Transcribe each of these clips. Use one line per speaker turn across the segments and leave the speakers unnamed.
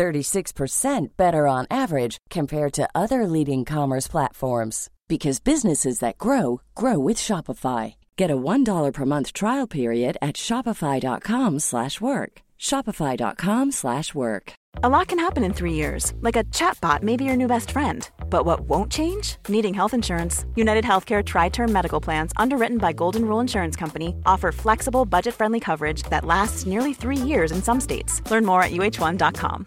36% better on average compared to other leading commerce platforms because businesses that grow grow with Shopify. Get a $1 per month trial period at shopify.com/work. shopify.com/work.
A lot can happen in 3 years. Like a chatbot may be your new best friend. But what won't change? Needing health insurance. United Healthcare tri-term medical plans underwritten by Golden Rule Insurance Company offer flexible, budget-friendly coverage that lasts nearly 3 years in some states. Learn more at uh1.com.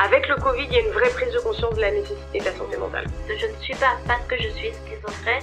Avec le Covid, il y a une vraie prise de conscience de la nécessité de la santé mentale.
Je ne suis pas, parce que je suis schizophrène,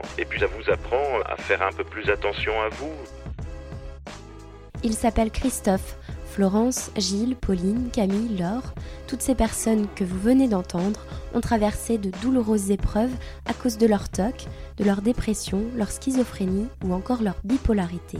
Et puis ça vous apprend à faire un peu plus attention à vous.
Il s'appelle Christophe. Florence, Gilles, Pauline, Camille, Laure, toutes ces personnes que vous venez d'entendre ont traversé de douloureuses épreuves à cause de leur TOC, de leur dépression, leur schizophrénie ou encore leur bipolarité.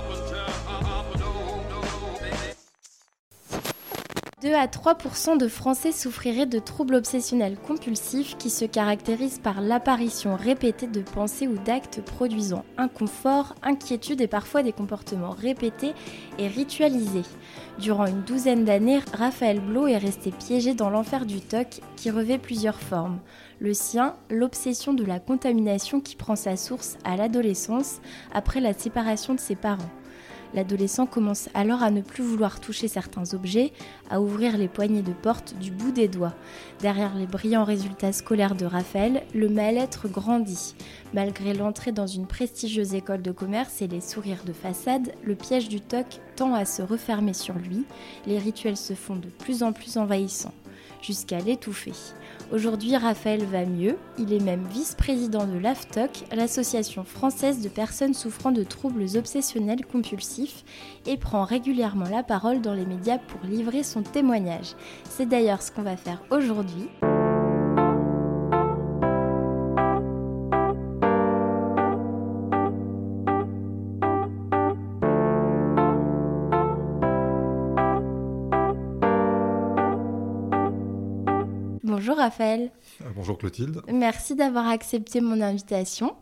2 à 3% de Français souffriraient de troubles obsessionnels compulsifs qui se caractérisent par l'apparition répétée de pensées ou d'actes produisant inconfort, inquiétude et parfois des comportements répétés et ritualisés. Durant une douzaine d'années, Raphaël Blo est resté piégé dans l'enfer du TOC qui revêt plusieurs formes. Le sien, l'obsession de la contamination qui prend sa source à l'adolescence après la séparation de ses parents. L'adolescent commence alors à ne plus vouloir toucher certains objets, à ouvrir les poignées de porte du bout des doigts. Derrière les brillants résultats scolaires de Raphaël, le mal-être grandit. Malgré l'entrée dans une prestigieuse école de commerce et les sourires de façade, le piège du TOC tend à se refermer sur lui. Les rituels se font de plus en plus envahissants, jusqu'à l'étouffer. Aujourd'hui, Raphaël va mieux. Il est même vice-président de l'AFTOC, l'association française de personnes souffrant de troubles obsessionnels compulsifs, et prend régulièrement la parole dans les médias pour livrer son témoignage. C'est d'ailleurs ce qu'on va faire aujourd'hui. Bonjour Raphaël.
Euh, bonjour Clotilde.
Merci d'avoir accepté mon invitation.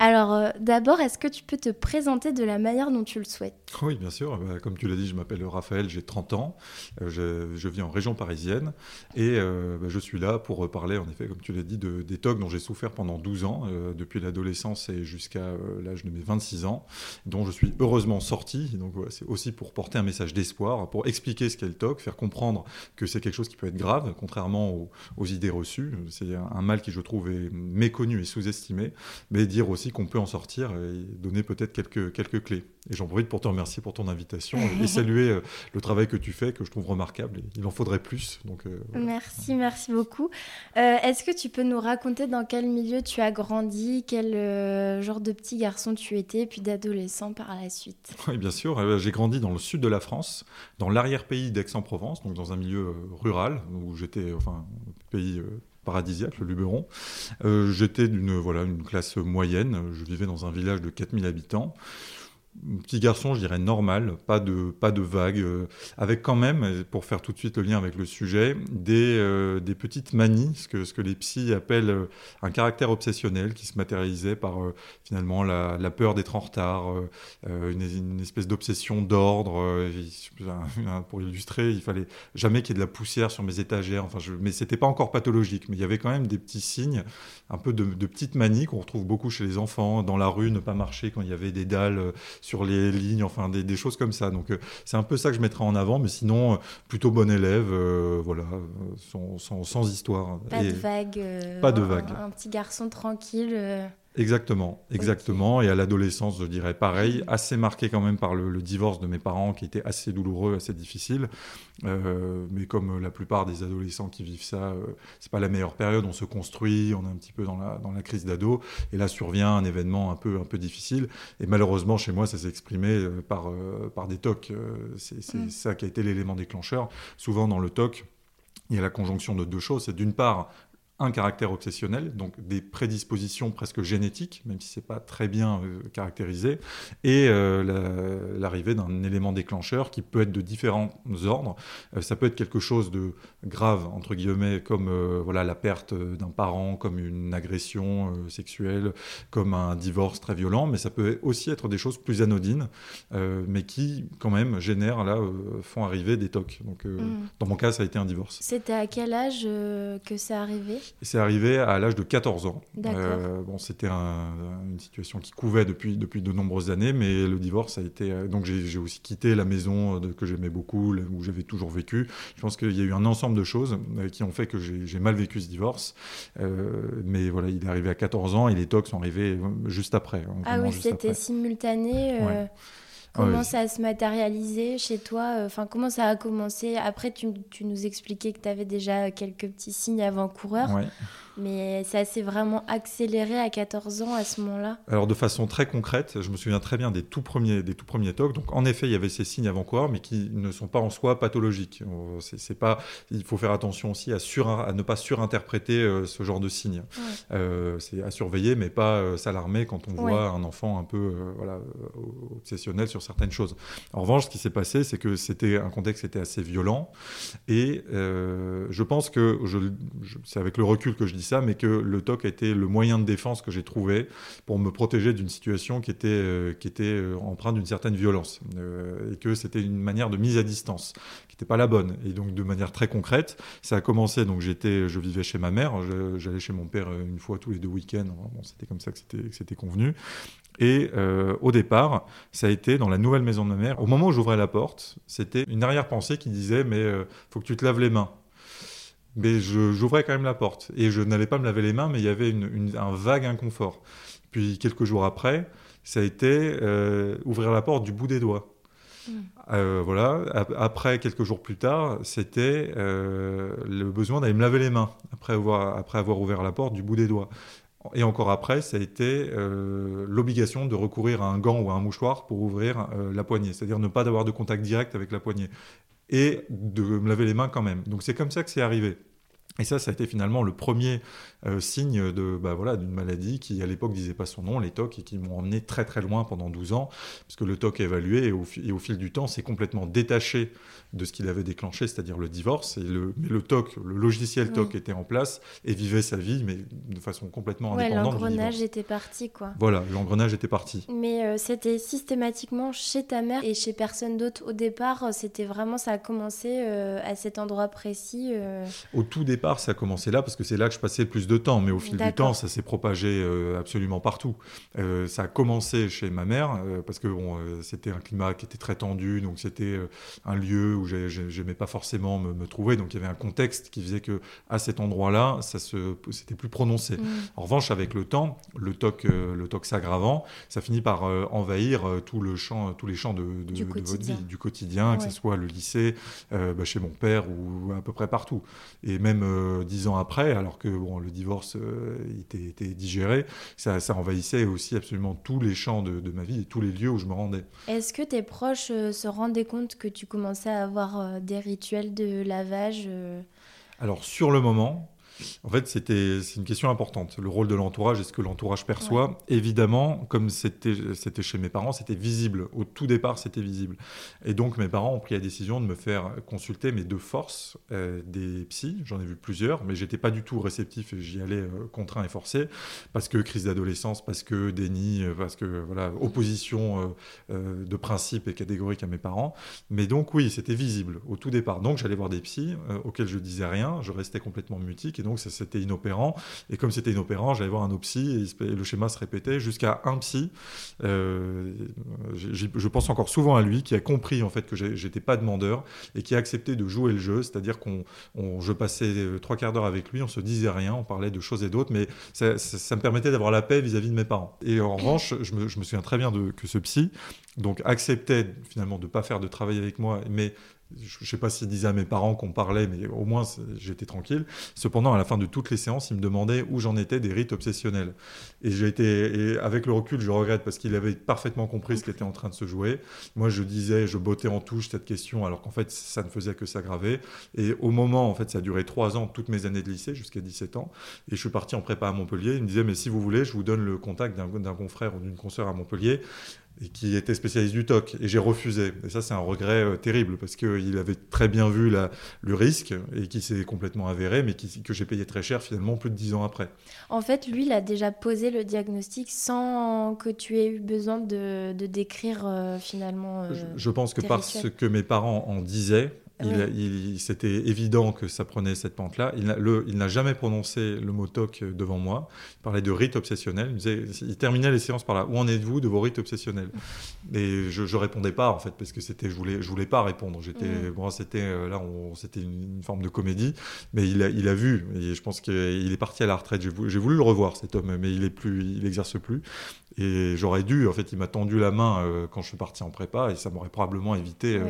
Alors euh, d'abord, est-ce que tu peux te présenter de la manière dont tu le souhaites?
Oui, bien sûr. Bah, comme tu l'as dit, je m'appelle Raphaël, j'ai 30 ans, euh, je, vis en région parisienne et euh, bah, je suis là pour parler, en effet, comme tu l'as dit, de, des TOC dont j'ai souffert pendant 12 ans, depuis l'adolescence et jusqu'à l'âge de mes 26 ans, dont je suis heureusement sorti. Donc c'est aussi pour porter un message d'espoir, pour expliquer ce qu'est le TOC, faire comprendre que c'est quelque chose qui peut être grave, contrairement aux, aux idées reçues. C'est un mal qui, je trouve, est méconnu et sous-estimé, mais dire aussi qu'on peut en sortir et donner peut-être quelques, quelques clés. Et j'en profite pour te remercier pour ton invitation et saluer euh, le travail que tu fais, que je trouve remarquable. Il en faudrait plus. Donc,
euh, Merci, merci beaucoup. Euh, est-ce que tu peux nous raconter dans quel milieu tu as grandi, quel genre de petit garçon tu étais, puis d'adolescent par la suite?
Oui, bien sûr. J'ai grandi dans le sud de la France, dans l'arrière-pays d'Aix-en-Provence, donc dans un milieu rural, où j'étais, enfin, pays paradisiaque, le Luberon. Euh, j'étais d'une voilà, une classe moyenne, je vivais dans un village de 4000 habitants petit garçon, je dirais normal, pas de, pas de vagues, euh, avec quand même, pour faire tout de suite le lien avec le sujet, des, euh, des petites manies, ce que, ce que les psys appellent euh, un caractère obsessionnel qui se matérialisait par finalement la, peur d'être en retard, une, une, espèce d'obsession d'ordre. pour illustrer, il fallait jamais qu'il y ait de la poussière sur mes étagères, enfin, je, mais c'était pas encore pathologique, mais il y avait quand même des petits signes, un peu de, de petites manies qu'on retrouve beaucoup chez les enfants, dans la rue, ne pas marcher quand il y avait des dalles sur les lignes, enfin des, choses comme ça. Donc euh, c'est un peu ça que je mettrai en avant, mais sinon, euh, plutôt bon élève, euh, voilà, sans, sans, histoire.
Pas de vague.
pas de vague.
Un, petit garçon tranquille.
Exactement, exactement. Et à l'adolescence, je dirais pareil, assez marqué quand même par le, divorce de mes parents, qui était assez douloureux, assez difficile. Euh, mais comme la plupart des adolescents qui vivent ça, euh, c'est pas la meilleure période. On se construit, on est un petit peu dans la, dans la crise d'ado, et là survient un événement un peu, un peu difficile. Et malheureusement, chez moi, ça s'est exprimé euh, par, par des tocs. C'est mm. ça qui a été l'élément déclencheur. Souvent dans le TOC, il y a la conjonction de deux choses. C'est d'une part un caractère obsessionnel, donc des prédispositions presque génétiques, même si c'est pas très bien euh, caractérisé, et euh, l'arrivée d'un élément déclencheur qui peut être de différents ordres. Euh, ça peut être quelque chose de grave entre guillemets, comme voilà la perte d'un parent, comme une agression sexuelle, comme un divorce très violent, mais ça peut aussi être des choses plus anodines, mais qui quand même génèrent là font arriver des tocs. Donc mm. dans mon cas, ça a été un divorce.
C'était à quel âge que ça arrivait?
C'est arrivé à l'âge de 14 ans. Euh, bon, c'était une situation qui couvait depuis, depuis de nombreuses années, mais le divorce a été. Euh, donc j'ai aussi quitté la maison que j'aimais beaucoup, où j'avais toujours vécu. Je pense qu'il y a eu un ensemble de choses euh, qui ont fait que j'ai mal vécu ce divorce. mais voilà, il est arrivé à 14 ans et les tocs sont arrivés juste après.
Ah oui, c'était simultané. Comment ça a se matérialisé chez toi Enfin, comment ça a commencé? Après, tu, tu nous expliquais que tu avais déjà quelques petits signes avant-coureurs. Mais ça s'est vraiment accéléré à 14 ans à ce moment-là
Alors de façon très concrète, je me souviens très bien des tout premiers, des tout premiers TOC. Donc en effet, il y avait ces signes avant-coureurs, mais qui ne sont pas en soi pathologiques. Euh, c'est, pas, il faut faire attention aussi à, sur, à ne pas surinterpréter euh, ce genre de signes. Euh, c'est à surveiller, mais pas s'alarmer quand on voit un enfant un peu voilà, obsessionnel sur certaines choses. En revanche, ce qui s'est passé, c'est que c'était un contexte qui était assez violent. Et je pense que, je, c'est avec le recul que je dis mais que le TOC a été le moyen de défense que j'ai trouvé pour me protéger d'une situation qui était, euh, qui était euh, empreinte d'une certaine violence. Euh, et que c'était une manière de mise à distance qui n'était pas la bonne. Et donc, de manière très concrète, ça a commencé. Donc, j'étais, je vivais chez ma mère, j'allais chez mon père une fois tous les deux week-ends. Bon, c'était comme ça que c'était convenu. Et au départ, ça a été dans la nouvelle maison de ma mère. Au moment où j'ouvrais la porte, c'était une arrière-pensée qui disait Mais il faut que tu te laves les mains mais j'ouvrais quand même la porte. Et je n'allais pas me laver les mains, mais il y avait un vague inconfort. Puis quelques jours après, ça a été euh, ouvrir la porte du bout des doigts. Hmm. Euh, voilà. Après, quelques jours plus tard, c'était euh, le besoin d'aller me laver les mains après avoir, après avoir ouvert la porte du bout des doigts. Et encore après, ça a été l'obligation de recourir à un gant ou à un mouchoir pour ouvrir la poignée, c'est-à-dire ne pas avoir de contact direct avec la poignée et de me laver les mains quand même. Donc c'est comme ça que c'est arrivé. Et ça, ça a été finalement le premier euh, signe de bah, voilà d'une maladie qui à l'époque disait pas son nom, les TOC, et qui m'ont emmené très très loin pendant 12 ans, puisque le TOC est évalué et au, et au fil du temps, c'est complètement détaché de ce qu'il avait déclenché, c'est-à-dire le divorce. Et le, mais le TOC, le logiciel TOC était en place et vivait sa vie, mais de façon complètement
ouais,
indépendante.
L'engrenage était parti, quoi.
Voilà, l'engrenage était parti.
Mais euh, c'était systématiquement chez ta mère et chez personne d'autre au départ. C'était vraiment, ça a commencé euh, à cet endroit précis. Euh.
Au tout départ, ça a commencé là parce que c'est là que je passais le plus de temps. Mais au fil du temps, ça s'est propagé absolument partout. ça a commencé chez ma mère parce que bon, c'était un climat qui était très tendu, donc c'était un lieu où j'aimais pas forcément me, trouver. Donc il y avait un contexte qui faisait que à cet endroit-là, ça c'était plus prononcé. Mm. En revanche, avec le temps, le TOC, euh, le TOC s'aggravant, ça finit par euh, envahir euh, tout le champ, tous les champs de, votre vie, du quotidien, que ce soit le lycée, bah, chez mon père ou à peu près partout. Et même dix ans après, alors que bon, le divorce était, était, digéré, ça, ça, envahissait aussi absolument tous les champs de, de ma vie et tous les lieux où je me rendais.
Est-ce que tes proches se rendaient compte que tu commençais à avoir euh, des rituels de lavage euh?
Alors sur le moment, en fait, c'était c'est une question importante. Le rôle de l'entourage, est-ce que l'entourage perçoit Évidemment, comme c'était c'était chez mes parents, c'était visible. Au tout départ, c'était visible. Et donc, mes parents ont pris la décision de me faire consulter, mais de force, euh, des psys. J'en ai vu plusieurs, mais j'étais pas du tout réceptif. J'y allais euh, contraint et forcé parce que crise d'adolescence, parce que déni, euh, parce que voilà opposition de principe et catégorique à mes parents. Mais donc oui, c'était visible au tout départ. Donc j'allais voir des psys auxquels je disais rien. Je restais complètement mutique et donc c'était inopérant. Et comme c'était inopérant, j'allais voir un autre psy et le schéma se répétait jusqu'à un psy. Euh, je pense encore souvent à lui qui a compris en fait que j'étais pas demandeur et qui a accepté de jouer le jeu, c'est-à-dire qu'on, je passais euh, trois quarts d'heure avec lui, on se disait rien, on parlait de choses et d'autres, mais ça, me permettait d'avoir la paix vis-à-vis de mes parents. Et en revanche, je me, je me souviens très bien que ce psy donc acceptait finalement de ne pas faire de travail avec moi, mais je ne sais pas s'il disait à mes parents qu'on parlait, mais au moins j'étais tranquille. Cependant, à la fin de toutes les séances, il me demandait où j'en étais des rites obsessionnels. Et été, et avec le recul, je regrette parce qu'il avait parfaitement compris ce qui était en train de se jouer. Moi, je disais, je bottais en touche cette question, alors qu'en fait, ça ne faisait que s'aggraver. Et au moment, en fait, ça a duré trois ans, toutes mes années de lycée, jusqu'à 17 ans. Et je suis parti en prépa à Montpellier. Il me disait, mais si vous voulez, je vous donne le contact d'un confrère ou d'une consoeur à Montpellier et qui était spécialiste du TOC. Et j'ai refusé. Et ça, c'est un regret euh, terrible parce qu'il avait très bien vu la, le risque et qui s'est complètement avéré, mais qui, que j'ai payé très cher finalement plus de dix ans après.
En fait, lui, il a déjà posé le diagnostic sans que tu aies eu besoin de, de décrire euh, finalement.
Euh, je, pense que parce que mes parents en disaient, il, c'était évident que ça prenait cette pente-là. Il n'a jamais prononcé le mot TOC devant moi. Il parlait de rite obsessionnel. Il, terminait les séances par là. Où en êtes-vous de vos rites obsessionnels? Et je, ne répondais pas en fait parce que c'était, je voulais, je voulais pas répondre. J'étais, mm. bon, c'était euh, là, c'était une, forme de comédie. Mais il a, il a vu. Et je pense qu'il est parti à la retraite. J'ai voulu, voulu, le revoir cet homme, mais il est plus, il exerce plus. Et j'aurais dû, en fait, il m'a tendu la main euh, quand je suis parti en prépa et ça m'aurait probablement évité euh,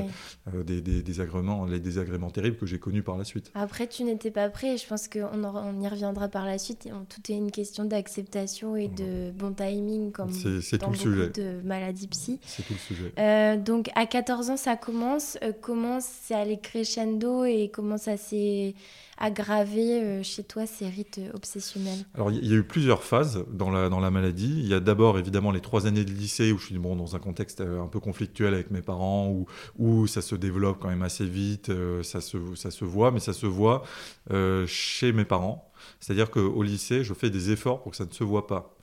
euh, des, des, les désagréments terribles que j'ai connus par la suite.
Après, tu n'étais pas prêt. Je pense qu'on on y reviendra par la suite. Tout est une question d'acceptation et de bon timing, comme
c'est,
dans
tout le sujet.
de maladies psy.
C'est tout le sujet.
donc, à 14 ans, ça commence. comment c'est allé crescendo et comment ça s'est aggravé euh, chez toi ces rites obsessionnels?
Alors, il y, a eu plusieurs phases dans la, dans la maladie. Il y a d'abord, évidemment, les trois années de lycée où je suis bon, dans un contexte euh, un peu conflictuel avec mes parents, où, où ça se développe quand même assez vite, euh, ça, se, ça se voit, mais ça se voit chez mes parents. C'est-à-dire qu'au lycée, je fais des efforts pour que ça ne se voit pas.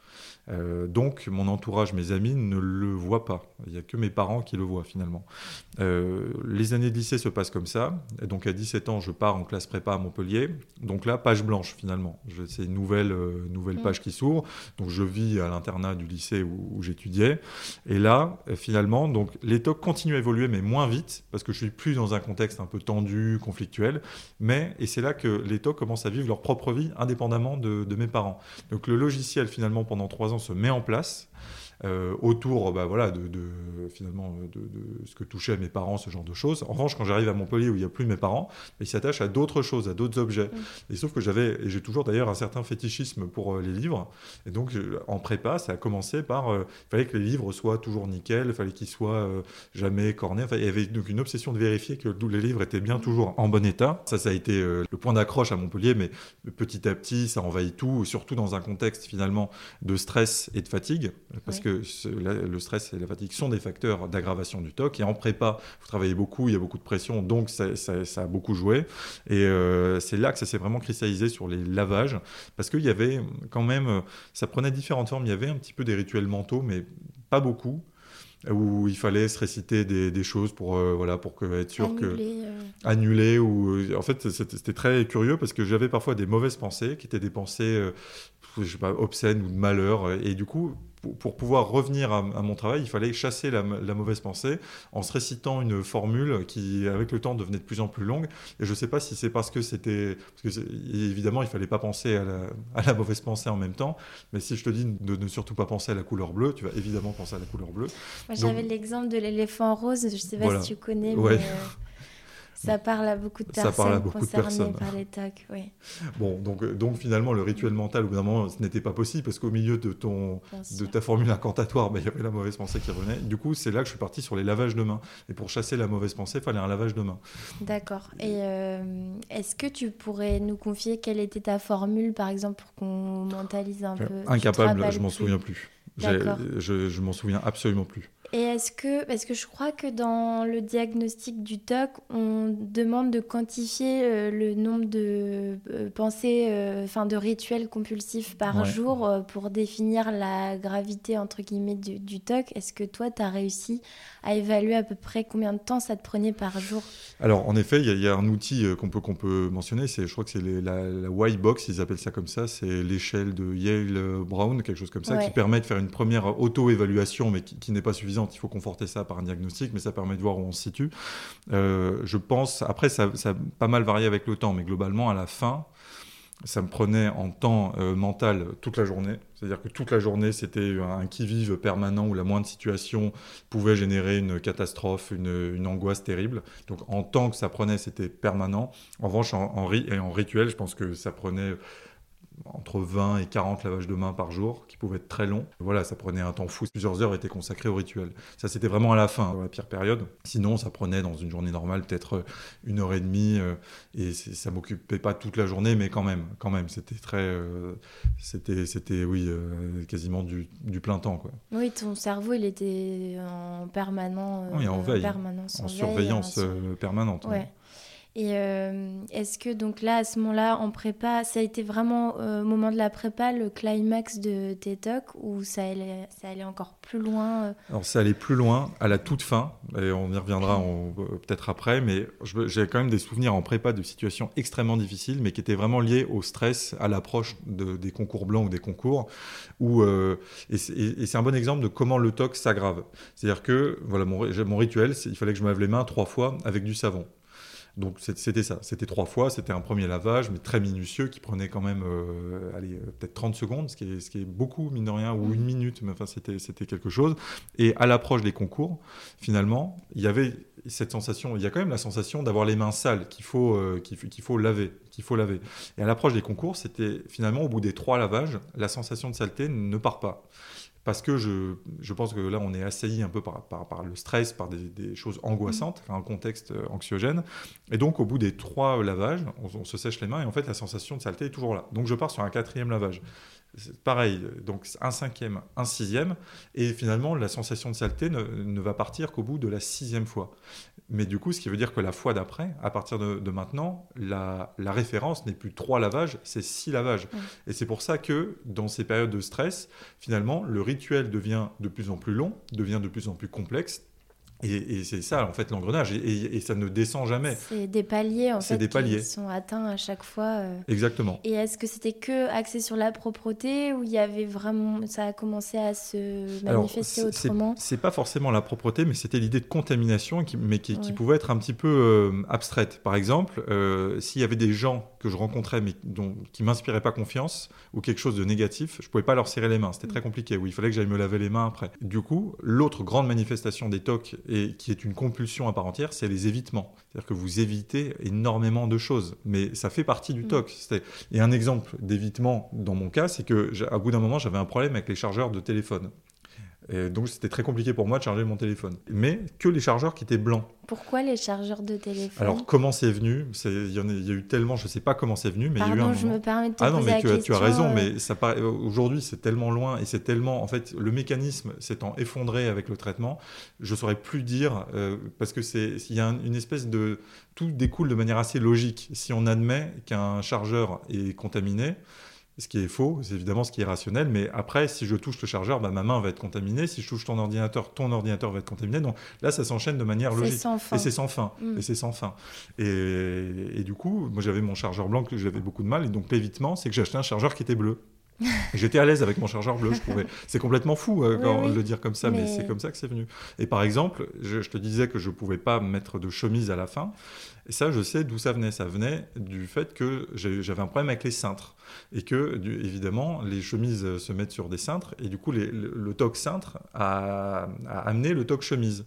Euh, donc mon entourage, mes amis ne le voient pas. Il n'y a que mes parents qui le voient finalement. Euh, les années de lycée se passent comme ça. Et donc à 17 ans, je pars en classe prépa à Montpellier. Donc là, page blanche finalement. C'est une nouvelle, euh, nouvelle mm. page qui s'ouvre. Donc je vis à l'internat du lycée où, j'étudiais. Et là, finalement, donc les TOC continuent à évoluer, mais moins vite, parce que je suis plus dans un contexte un peu tendu, conflictuel. Mais, et c'est là que les TOC commencent à vivre leur propre vie indépendamment de, de mes parents. Donc le logiciel finalement pendant trois ans se met en place. Euh, autour bah, voilà, de, de finalement de, de, ce que touchaient mes parents, ce genre de choses. En revanche, quand j'arrive à Montpellier où il n'y a plus mes parents, ils s'attachent à d'autres choses, à d'autres objets. Mm. Et sauf que j'avais, et j'ai toujours d'ailleurs un certain fétichisme pour euh, les livres. Et donc, en prépa, ça a commencé par, il fallait que les livres soient toujours nickel, il fallait qu'ils soient jamais cornés. Enfin, il y avait donc une obsession de vérifier que les livres étaient bien toujours en bon état. Ça, ça a été le point d'accroche à Montpellier, mais petit à petit, ça envahit tout, surtout dans un contexte finalement de stress et de fatigue, parce que le stress et la fatigue sont des facteurs d'aggravation du TOC. Et en prépa, vous travaillez beaucoup, il y a beaucoup de pression, donc ça, a beaucoup joué. Et euh, c'est là que ça s'est vraiment cristallisé sur les lavages, parce qu'il y avait quand même, ça prenait différentes formes. Il y avait un petit peu des rituels mentaux, mais pas beaucoup où il fallait se réciter des, choses pour euh, voilà pour que, être sûr que
euh.
annuler ou en fait c'était très curieux parce que j'avais parfois des mauvaises pensées qui étaient des pensées je sais pas obscènes ou de malheur et du coup pour, pouvoir revenir à, mon travail, il fallait chasser la, mauvaise pensée en se récitant une formule qui, avec le temps, devenait de plus en plus longue. Et je ne sais pas si c'est parce que c'était. Parce que évidemment, il ne fallait pas penser à la, mauvaise pensée en même temps. Mais si je te dis de ne surtout pas penser à la couleur bleue, tu vas évidemment penser à la couleur bleue.
Moi, j'avais l'exemple de l'éléphant rose. Je ne sais pas si tu connais. Mais, euh, ça parle à beaucoup de personnes ça parle à beaucoup concernées de personnes. par les oui.
Bon, donc, euh, donc finalement, le rituel mental, au bout d'un moment, ce n'était pas possible parce qu'au milieu de, ton, de ta formule incantatoire, bah, il y avait la mauvaise pensée qui revenait. Du coup, c'est là que je suis parti sur les lavages de mains. Et pour chasser la mauvaise pensée, il fallait un lavage de mains.
D'accord. Et euh, est-ce que tu pourrais nous confier quelle était ta formule, par exemple, pour qu'on mentalise un peu?
Incapable, je m'en souviens plus. Je, je m'en souviens absolument plus.
Et est-ce que, parce que je crois que dans le diagnostic du TOC, on demande de quantifier euh, le nombre de euh, pensées, euh, enfin de rituels compulsifs par jour pour définir la gravité entre guillemets du, du TOC. Est-ce que toi, tu as réussi à évaluer à peu près combien de temps ça te prenait par jour?
Alors en effet, il y, a un outil qu'on peut, qu'on peut mentionner, c'est, je crois que c'est la, la Y-Box, ils appellent ça comme ça, c'est l'échelle de Yale-Brown, quelque chose comme ça, qui permet de faire une première auto-évaluation, mais qui n'est pas suffisante il faut conforter ça par un diagnostic, mais ça permet de voir où on se situe. Euh, je pense, après, ça, ça, a pas mal varié avec le temps, mais globalement, à la fin, ça me prenait en temps euh, mental toute la journée. C'est-à-dire que toute la journée, c'était un qui-vive permanent où la moindre situation pouvait générer une catastrophe, une, angoisse terrible. Donc en temps que ça prenait, c'était permanent. En revanche, en, rituel, je pense que ça prenait entre 20 et 40 lavages de mains par jour, qui pouvaient être très longs. Voilà, ça prenait un temps fou. Plusieurs heures étaient consacrées au rituel. Ça, c'était vraiment à la fin, dans la pire période. Sinon, ça prenait dans une journée normale peut-être euh, une heure et demie, euh, et ça m'occupait pas toute la journée, mais quand même, quand même, c'était très, euh, c'était, c'était, oui, quasiment du, plein temps, quoi.
Oui, ton cerveau, il était en permanent,
oui, en veille, en, surveillance permanente.
Ouais. Et euh, est-ce que donc là, à ce moment-là, en prépa, ça a été vraiment euh, au moment de la prépa le climax de TETOC ou ça allait, ça allait encore plus loin euh?
Alors ça allait plus loin à la toute fin, et on y reviendra peut-être après, mais j'ai quand même des souvenirs en prépa de situations extrêmement difficiles, mais qui étaient vraiment liées au stress à l'approche de, des concours blancs ou des concours. Où, et c'est un bon exemple de comment le TOC s'aggrave. C'est-à-dire que voilà, mon, mon rituel, il fallait que je me lave les mains trois fois avec du savon. Donc c'était ça, c'était trois fois, c'était un premier lavage, mais très minutieux, qui prenait quand même euh, allez, euh, peut-être 30 secondes, ce qui, est, beaucoup, mine de rien, ou une minute, mais enfin c'était quelque chose. Et à l'approche des concours, finalement, il y avait cette sensation, il y a quand même la sensation d'avoir les mains sales, qu'il faut, euh, qu'il faut laver, qu'il faut laver. Et à l'approche des concours, c'était finalement, au bout des trois lavages, la sensation de saleté ne part pas parce que je, je, pense que là, on est assailli un peu par, par, par le stress, par des, des choses angoissantes, mmh. un contexte euh, anxiogène. Et donc, au bout des trois lavages, on, se sèche les mains et en fait, la sensation de saleté est toujours là. Donc, je pars sur un quatrième lavage. Pareil, donc un cinquième, un sixième, et finalement, la sensation de saleté ne, ne va partir qu'au bout de la sixième fois. Mais du coup, ce qui veut dire que la fois d'après, à partir de, maintenant, la, référence n'est plus trois lavages, c'est six lavages. Et c'est pour ça que dans ces périodes de stress, finalement, le rituel devient de plus en plus long, devient de plus en plus complexe, et, c'est ça, en fait, l'engrenage. Et, ça ne descend jamais.
C'est des paliers, en fait, des paliers. qui sont atteints à chaque fois. Euh.
Exactement.
Et est-ce que c'était que axé sur la propreté ou il y avait vraiment... Ça a commencé à se manifester Alors, autrement?
C'est pas forcément la propreté, mais c'était l'idée de contamination, qui, mais qui, pouvait être un petit peu euh, abstraite. Par exemple, euh, s'il y avait des gens que je rencontrais mais dont, qui m'inspiraient pas confiance ou quelque chose de négatif, je pouvais pas leur serrer les mains. C'était très compliqué. Oui, il fallait que j'aille me laver les mains après. Du coup, l'autre grande manifestation des TOC et qui est une compulsion à part entière, c'est les évitements. C'est-à-dire que vous évitez énormément de choses, mais ça fait partie du TOC. Et un exemple d'évitement dans mon cas, c'est que à bout d'un moment, j'avais un problème avec les chargeurs de téléphone. Et donc c'était très compliqué pour moi de charger mon téléphone. Mais que les chargeurs qui étaient blancs.
Pourquoi les chargeurs de téléphone?
Alors comment c'est venu? Il y, y, a eu tellement, je ne sais pas comment c'est venu, mais il y a eu un
je me permets de te
Ah non, mais
tu,
as, tu as raison, mais ça aujourd'hui c'est tellement loin et c'est tellement, en fait, le mécanisme s'étant effondré avec le traitement, je saurais plus dire euh, parce que c'est, il y a une espèce de, tout découle de manière assez logique. Si on admet qu'un chargeur est contaminé, ce qui est faux, c'est évidemment ce qui est rationnel, mais après, si je touche le chargeur, bah, ma main va être contaminée, si je touche ton ordinateur, ton ordinateur va être contaminé, donc là, ça s'enchaîne de manière logique.
Sans fin.
Et c'est sans fin.
Mm.
Et c'est sans fin. Et, et, du coup, moi j'avais mon chargeur blanc, que j'avais beaucoup de mal, et donc l'évitement, c'est que j'ai acheté un chargeur qui était bleu. J'étais à l'aise avec mon chargeur bleu, je trouvais. C'est complètement fou euh, quand
oui, oui.
le dire comme ça, mais,
Mais-
c'est comme ça que c'est venu. Et par exemple, je, je te disais que je pouvais pas mettre de chemise à la fin. Et ça, je sais d'où ça venait. Ça venait du fait que j'avais un problème avec les cintres. Et que, évidemment, les chemises euh, se mettent sur des cintres. Et du coup, le, toc cintre a, amené le toc chemise.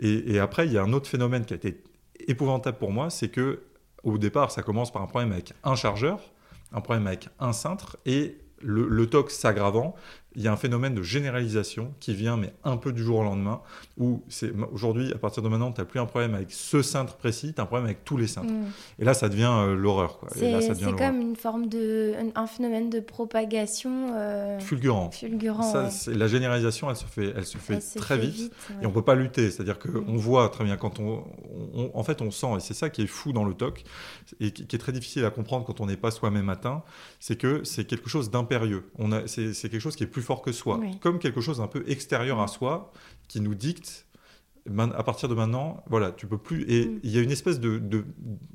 Et, et après, il y a un autre phénomène qui a été épouvantable pour moi, c'est que au départ, ça commence par un problème avec un chargeur, un problème avec un cintre, et le, le TOC s'aggravant, il y a un phénomène de généralisation qui vient, mais un peu du jour au lendemain, où c'est aujourd'hui, à partir de maintenant, tu n'as plus un problème avec ce cintre précis, tu as un problème avec tous les cintres.
Mm.
Et là, ça devient euh, l'horreur.
C'est comme une forme de. un, un phénomène de propagation. euh,
Fulgurant.
Fulgurant.
Ça,
ouais.
c'est- la généralisation, elle se fait, elle se fait
Elle se
très
fait
vite,
vite, ouais.
et on peut pas lutter. C'est-à-dire qu'on
Mm.
voit très bien quand on, on- en fait, on sent, et c'est ça qui est fou dans le TOC, et qui, qui est très difficile à comprendre quand on n'est pas soi-même atteint, c'est que c'est quelque chose d'impérieux. On a, c'est, quelque chose qui est plus fort que soi,
Oui.
comme quelque chose un peu extérieur à soi, qui nous dicte. À partir de maintenant, voilà, tu peux plus. Et
Mm.
il y a une espèce de, de,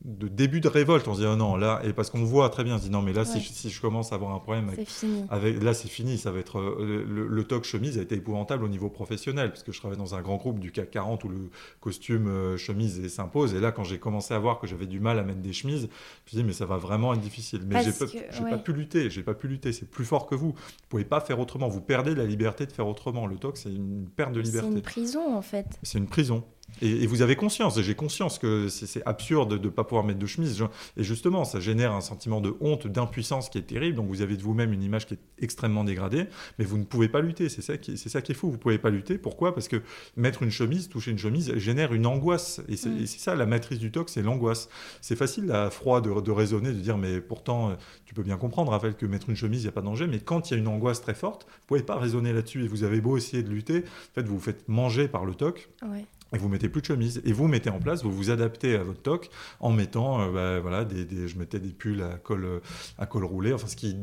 de début de révolte. On se dit, oh non, là, et parce qu'on voit très bien, on se dit, non, mais là, si,
Ouais.
je, si je commence à avoir un problème avec
C'est fini.
avec, là, c'est fini. Ça va être euh, le, le toc chemise a été épouvantable au niveau professionnel parce que je travaillais dans un grand groupe du CAC 40 où le costume euh, chemise s'impose. Et là, quand j'ai commencé à voir que j'avais du mal à mettre des chemises, je me suis dit mais ça va vraiment être difficile. Mais j'ai pas,
ouais.
pas pu lutter. J'ai pas pu lutter. C'est plus fort que vous. Vous pouvez pas faire autrement. Vous perdez la liberté de faire autrement. Le toc, c'est une perte de
C'est
liberté.
une prison en fait.
C'est une prison. Et, et vous avez conscience, et j'ai conscience que c'est absurde de ne pas pouvoir mettre de chemise. Je- Et justement, ça génère un sentiment de honte, d'impuissance qui est terrible. Donc vous avez de vous-même une image qui est extrêmement dégradée, mais vous ne pouvez pas lutter. C'est ça, qui est- c'est ça qui est fou. Vous ne pouvez pas lutter. Pourquoi? Parce que mettre une chemise, toucher une chemise, génère une angoisse. Et c'est
Mm.
ça, la matrice du TOC, c'est l'angoisse. C'est facile à froid de, de raisonner, de dire, mais pourtant, euh, tu peux bien comprendre, Raphaël, que mettre une chemise, il n'y a pas de danger. Mais quand il y a une angoisse très forte, vous ne pouvez pas raisonner là-dessus. Et vous avez beau essayer de lutter, en fait, vous vous faites manger par le TOC
Ouais.
Et vous mettez plus de chemise et vous mettez en place, vous vous adaptez à votre toc en mettant, euh, bah, voilà, des, des- je mettais des pulls à col, euh, à col roulé, enfin ce qui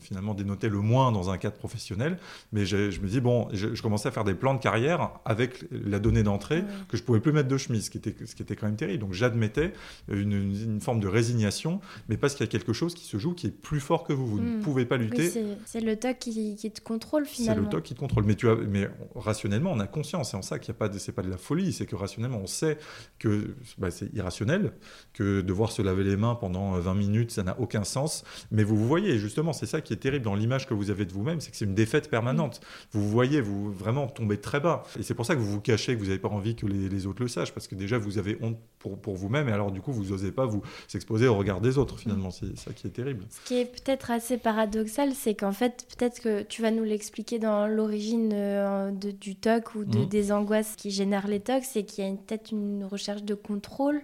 finalement dénotait le moins dans un cadre professionnel. Mais je me dis bon, je, je commençais à faire des plans de carrière avec la donnée d'entrée
Ouais.
que je pouvais plus mettre de chemise, ce qui était, ce qui était quand même terrible. Donc j'admettais une, une- une forme de résignation, mais parce qu'il y a quelque chose qui se joue qui est plus fort que vous. Vous ne
Mm.
pouvez pas lutter.
c'est- c'est le TOC qui, qui te contrôle
C'est
finalement.
le TOC qui te contrôle. Mais, tu as, mais rationnellement, on a conscience. C'est en ça qu'il n'y a pas c'est pas de la folie. C'est que rationnellement, on sait que bah, c'est irrationnel, que devoir se laver les mains pendant 20 minutes, ça n'a aucun sens. Mais vous vous voyez, justement, c'est ça qui est terrible dans l'image que vous avez de vous-même, c'est que c'est une défaite permanente. Vous vous voyez, vous vraiment tombez très bas. Et c'est pour ça que vous vous cachez, que vous n'avez pas envie que les, les autres le sachent, parce que déjà, vous avez honte pour, pour vous-même, et alors du coup, vous n'osez pas vous s'exposer au regard des autres, finalement. C'est ça qui est terrible.
Ce qui est peut-être assez paradoxal, c'est qu'en fait, peut-être que tu vas nous l'expliquer dans l'origine euh, du TOC ou de,
Mhm.
des angoisses qui génèrent les TOC, c'est qu'il y a peut-être une recherche de contrôle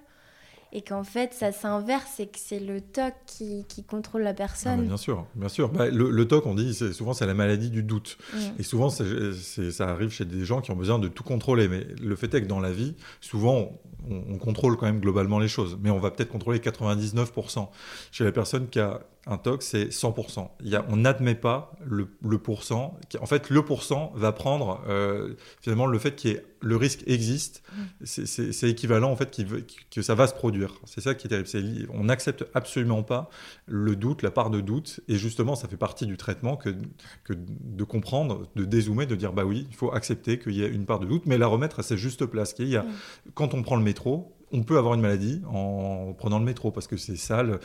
et qu'en fait, ça s'inverse et que c'est le TOC qui, qui contrôle la
Ah,
personne.
bah, bien sûr, bien sûr. Bah, le, le TOC, on dit, c'est- souvent, c'est la maladie du doute.
Mm.
Et souvent, ça arrive chez des gens qui ont besoin de tout contrôler. Mais le fait est que dans la vie, souvent, on, on contrôle quand même globalement les choses. Mais on va peut-être contrôler 99%. Chez la personne qui a un TOC, c'est 100%. Il y a, on n'admet pas le, le pourcent. En fait, le pourcent va prendre euh, finalement le fait ait- le risque existe. C'est- C'est équivalent en fait veut- que ça va se produire. C'est ça qui est terrible. On n'accepte absolument pas le doute, la part de doute. Et justement, ça fait partie du traitement que, que de comprendre, de dézoomer, de dire bah oui, il faut accepter qu'il y ait une part de doute, mais la remettre à sa juste place. Qu'il y a,
Mm.
Quand on prend le métro, on peut avoir une maladie en prenant le métro parce que c'est sale,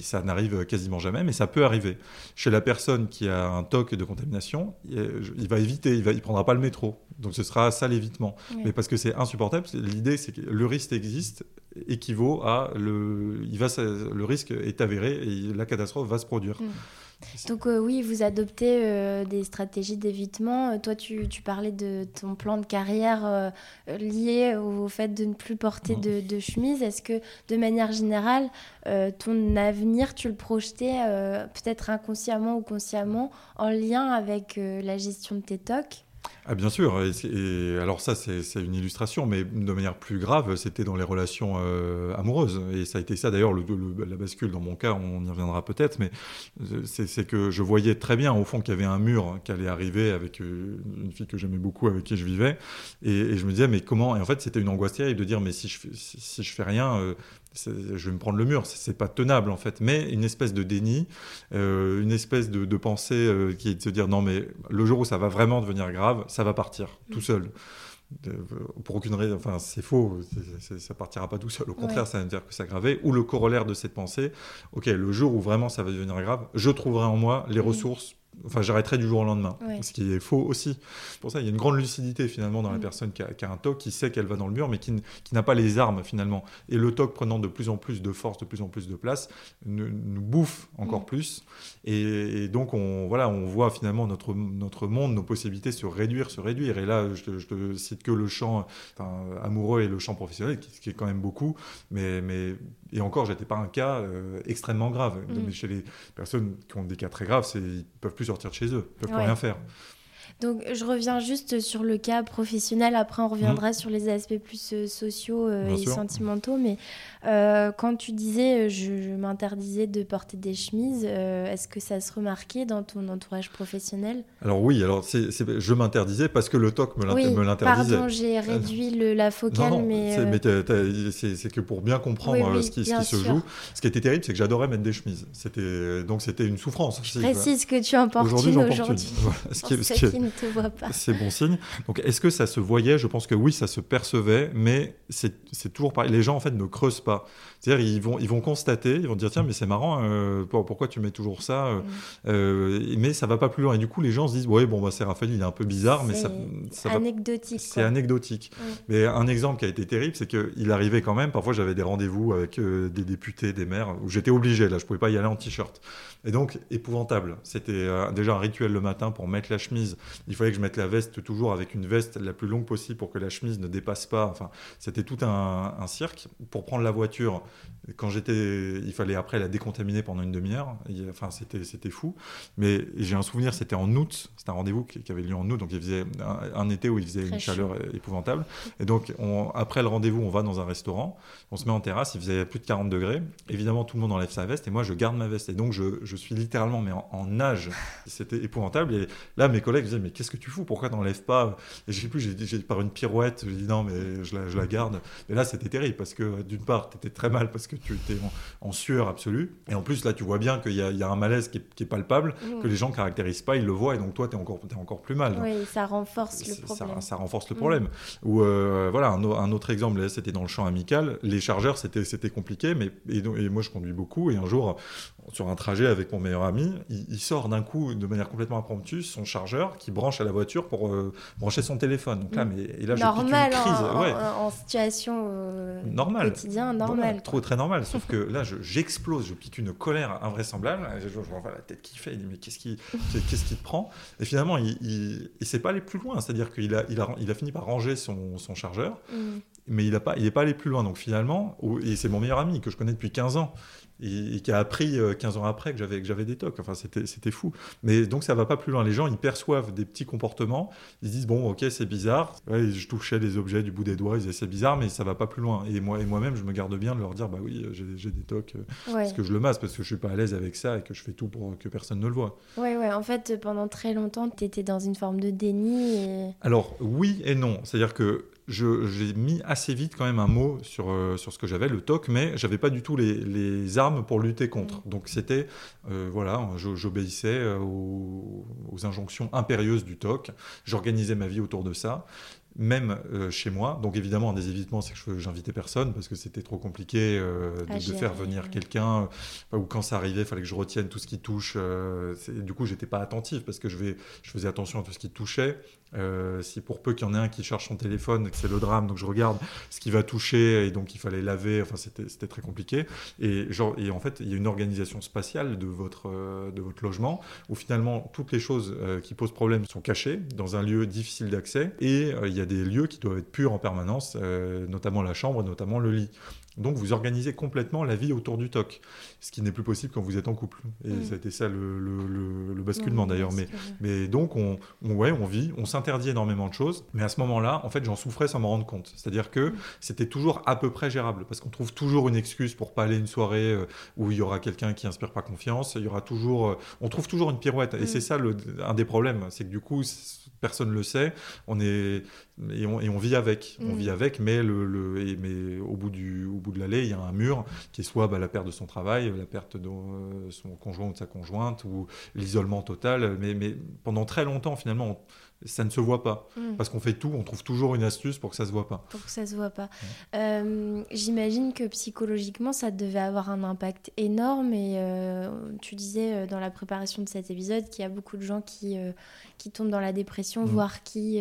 ça n'arrive quasiment jamais, mais ça peut arriver. Chez la personne qui a un TOC de contamination, il va éviter, il ne il prendra pas le métro. Donc ce sera ça l'évitement. Mais parce que c'est insupportable, l'idée c'est que le risque existe équivaut à le, il va, le risque est avéré et la catastrophe va se produire. Mm.
Donc euh, oui, vous adoptez euh, des stratégies d'évitement. Euh, toi, tu, parlais de ton plan de carrière lié au fait de ne plus porter de, de, chemise. Est-ce que de manière générale, ton avenir, tu le projetais peut-être inconsciemment ou consciemment en lien avec la gestion de tes tocs?
Ah, bien sûr, et, alors ça c'est une illustration, mais de manière plus grave, c'était dans les relations euh, amoureuses. Et ça a été ça d'ailleurs, la bascule dans mon cas, on y reviendra peut-être, mais euh, c'est que je voyais très bien au fond qu'il y avait un mur qui allait arriver avec euh, une fille que j'aimais beaucoup, avec qui je vivais, et, je me disais mais comment? Et en fait c'était une angoisse terrible de dire mais si je, si, je fais rien, je vais me prendre le mur, c'est pas tenable en fait, mais une espèce de déni, une espèce de, de pensée qui est de se dire non mais le jour où ça va vraiment devenir grave, ça va partir tout mm. seul. pour aucune raison, enfin c'est faux, ça partira pas tout seul. Au contraire, ça veut dire que ça aggravé. Ou le corollaire de cette pensée, ok, le jour où vraiment ça va devenir grave, je trouverai en moi les mm. ressources enfin, j'arrêterai du jour au lendemain. Ce qui est faux aussi. Pour ça, il y a une grande lucidité finalement dans la mm. personne qui a, un TOC, qui sait qu'elle va dans le mur, mais qui, n'a pas les armes finalement. Et le TOC prenant de plus en plus de force, de plus en plus de place, nous, bouffe encore mm. plus. Et, donc, on, voilà, on voit finalement notre, notre monde, nos possibilités se réduire, se réduire. Et là, je te, cite que le champ amoureux et le champ professionnel, qui, qui, est quand même beaucoup. Mais, mais et encore, j'étais pas un cas euh, extrêmement grave. Mm. Mais chez les personnes qui ont des cas très graves, ils peuvent plus sortir de chez eux, ils peuvent plus rien faire.
Donc je reviens juste sur le cas professionnel, après on reviendra mhm. sur les aspects plus euh, sociaux euh, et sentimentaux, mais euh, quand tu disais je, m'interdisais de porter des chemises, est-ce que ça se remarquait dans ton entourage professionnel?
Alors oui, alors c'est, je m'interdisais parce que le TOC me, l'interdisait.
Pardon, j'ai réduit le, la focale, mais...
C'est, que pour bien comprendre ce qui, ce qui se joue, ce qui était terrible, c'est que j'adorais mettre des chemises. C'était, donc c'était une souffrance.
Je précise que tu en portes aujourd'hui. aujourd'hui.
ce qui, ce qui c'est bon signe. Donc, est-ce que ça se voyait? Je pense que oui, ça se percevait, mais c'est toujours pareil. Les gens, en fait, ne creusent pas pas. C'est-à-dire, ils vont, ils vont constater, ils vont dire tiens, mais c'est marrant, euh, pourquoi tu mets toujours ça euh, euh, Mais ça va pas plus loin. Et du coup, les gens se disent ouais, bon, bah, c'est Raphaël, il est un peu bizarre, mais ça.
ça anecdotique.
C'est anecdotique. Mais un exemple qui a été terrible, c'est qu'il arrivait quand même. Parfois, j'avais des rendez-vous avec des députés, des maires, où j'étais obligé. Là, je pouvais pas y aller en t-shirt. Et donc, épouvantable. C'était déjà un rituel le matin pour mettre la chemise. Il fallait que je mette la veste toujours avec une veste la plus longue possible pour que la chemise ne dépasse pas. Enfin, c'était tout un, un cirque. Pour prendre la voiture, quand j'étais, il fallait après la décontaminer pendant une demi-heure. Enfin, c'était, c'était fou. Mais j'ai un souvenir, c'était en août. C'était un rendez-vous qui, avait lieu en août, donc il faisait un, été où il faisait une chaleur épouvantable. Et donc, on, après le rendez-vous, on va dans un restaurant, on se met en terrasse, il faisait plus de 40 degrés. Évidemment, tout le monde enlève sa veste et moi, je garde ma veste. Et donc, je, je suis littéralement mais en, nage. C'était épouvantable. Et là, mes collègues disaient, mais qu'est-ce que tu fous? Pourquoi n'enlèves pas? Et je sais plus, j'ai, par une pirouette, j'ai dit non, mais je la, je la garde. Et là, c'était terrible parce que d'une part, tu étais très mal parce que tu étais en, sueur absolue. Et en plus, là, tu vois bien qu'il y, a un malaise qui est, palpable, mmh. que les gens ne caractérisent pas, ils le voient, et donc toi, tu es encore, es encore plus mal.
Oui, ça renforce le problème.
Ça, renforce le problème. Mmh. Ou euh, voilà, un, autre exemple, c'était dans le champ amical. Les chargeurs, c'était compliqué, mais et, moi, je conduis beaucoup, et un jour, sur un trajet avec mon meilleur ami, il, sort d'un coup, de manière complètement impromptue, son chargeur qui branche à la voiture pour euh, brancher son téléphone. Donc là, mmh. mais, et là,
normal,
une crise.
En, en, situation euh, normal. quotidien, normal.
Très normal. Sauf que là, j'explose, je, pique une colère invraisemblable. Je, vois la tête qui fait, il dit mais qu'est-ce qui, qu'est-ce qui te prend? Et finalement, il, il, il s'est pas allé plus loin. C'est-à-dire qu'il a, il a, il a fini par ranger son, son chargeur, mmh. mais il n'est pas, il pas allé plus loin. Donc finalement, et c'est mon meilleur ami que je connais depuis 15 ans et, qui a appris 15 euh, ans après que j'avais que j'avais des tocs. Enfin, c'était c'était fou. Mais donc ça va pas plus loin. Les gens ils perçoivent des petits comportements, ils disent bon ok c'est bizarre. je touchais des objets du bout des doigts, ils disaient c'est bizarre, mais ça va pas plus loin. Et moi et moi-même je me garde bien de leur dire bah oui j'ai des tocs euh, parce que je le masse parce que je suis pas à l'aise avec ça et que je fais tout pour que personne ne le voit.
Ouais ouais. En fait pendant très longtemps tu étais dans une forme de déni.
Alors oui et non. C'est-à-dire que j'ai mis assez vite quand même un mot sur, euh, sur ce que j'avais, le TOC, mais j'avais pas du tout les, les, armes pour lutter contre. Mm. Donc c'était, euh, voilà, j'obéissais aux, aux, injonctions impérieuses du TOC, j'organisais ma vie autour de ça. même euh, chez moi. Donc évidemment, un des évitements, c'est que j'invitais personne parce que c'était trop compliqué de, de, faire venir quelqu'un. Ou quand ça arrivait, il fallait que je retienne tout ce qui touche. du coup, j'étais pas attentif parce que je, vais, je faisais attention à tout ce qui touchait. Si pour peu qu'il y en ait un qui cherche son téléphone, c'est le drame, donc je regarde ce qui va toucher et donc il fallait laver. Enfin, c'était très compliqué. Et, genre, et en fait, il y a une organisation spatiale de votre, de votre logement où finalement toutes les choses qui posent problème sont cachées dans un lieu difficile d'accès et il y a des lieux qui doivent être purs en permanence, euh, notamment la chambre, notamment le lit. Donc vous organisez complètement la vie autour du TOC, ce qui n'est plus possible quand vous êtes en couple. Et mm. ça a été ça le, le, basculement d'ailleurs. Mais, mais donc on, ouais, on vit, on s'interdit énormément de choses, mais à ce moment-là, en fait, j'en souffrais sans m'en rendre compte. C'est-à-dire que mm. c'était toujours à peu près gérable, parce qu'on trouve toujours une excuse pour pas aller une soirée euh, où il y aura quelqu'un qui inspire pas confiance. Il y aura toujours, euh, on trouve toujours une pirouette. Et mm. c'est ça un des problèmes, c'est que du coup, personne le sait. On est et on, et on vit avec, on vit avec, mais le, le mais au bout du au bout de l'allée, il y a un mur qui est soit bah, la perte de son travail, la perte de euh, son conjoint ou de sa conjointe, ou l'isolement total. Mais, mais pendant très longtemps, finalement, ça ne se voit pas. Mm. Parce qu'on fait tout, on trouve toujours une astuce pour que ça se voit pas.
Pour que ça se voit pas. Euh, j'imagine que psychologiquement, ça devait avoir un impact énorme. Et euh, tu disais dans la préparation de cet épisode qu'il y a beaucoup de gens qui, qui tombent dans la dépression, mm. voire qui,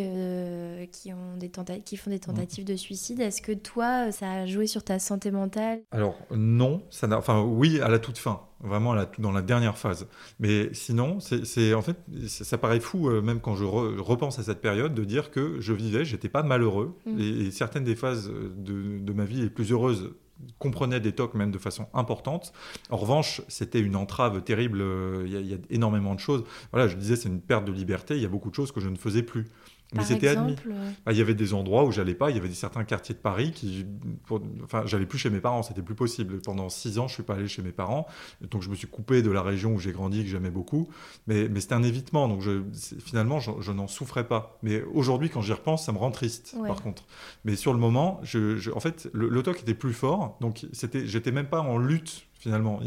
qui, ont des qui font des tentatives de suicide. Est-ce que toi, ça a joué sur ta santé mentale?
Alors non, ça n'a... enfin oui, à la toute fin vraiment dans la dernière phase. Mais sinon, c'est en fait, ça paraît fou, euh, même quand je repense à cette période, de dire que je vivais, j'étais pas malheureux, mm. et, certaines des phases de, ma vie les plus heureuses comprenaient des tocs même de façon importante. En revanche, c'était une entrave terrible, euh, il y, y, a énormément de choses. Voilà, je disais, c'est une perte de liberté, il y a beaucoup de choses que je ne faisais plus. Mais c'était admis. Euh, ah, il y avait des endroits où j'allais pas. Il y avait certains quartiers de Paris qui, enfin, j'allais plus chez mes parents. C'était plus possible. Pendant six ans, je suis pas allé chez mes parents. Donc, je me suis coupé de la région où j'ai grandi, que j'aimais beaucoup. Mais, mais c'était un évitement. Donc, je, finalement, je, n'en souffrais pas. Mais aujourd'hui, quand j'y repense, ça me rend triste. Par contre. Mais sur le moment, je, en fait, le, le TOC était plus fort. Donc, c'était, j'étais même pas en lutte finalement.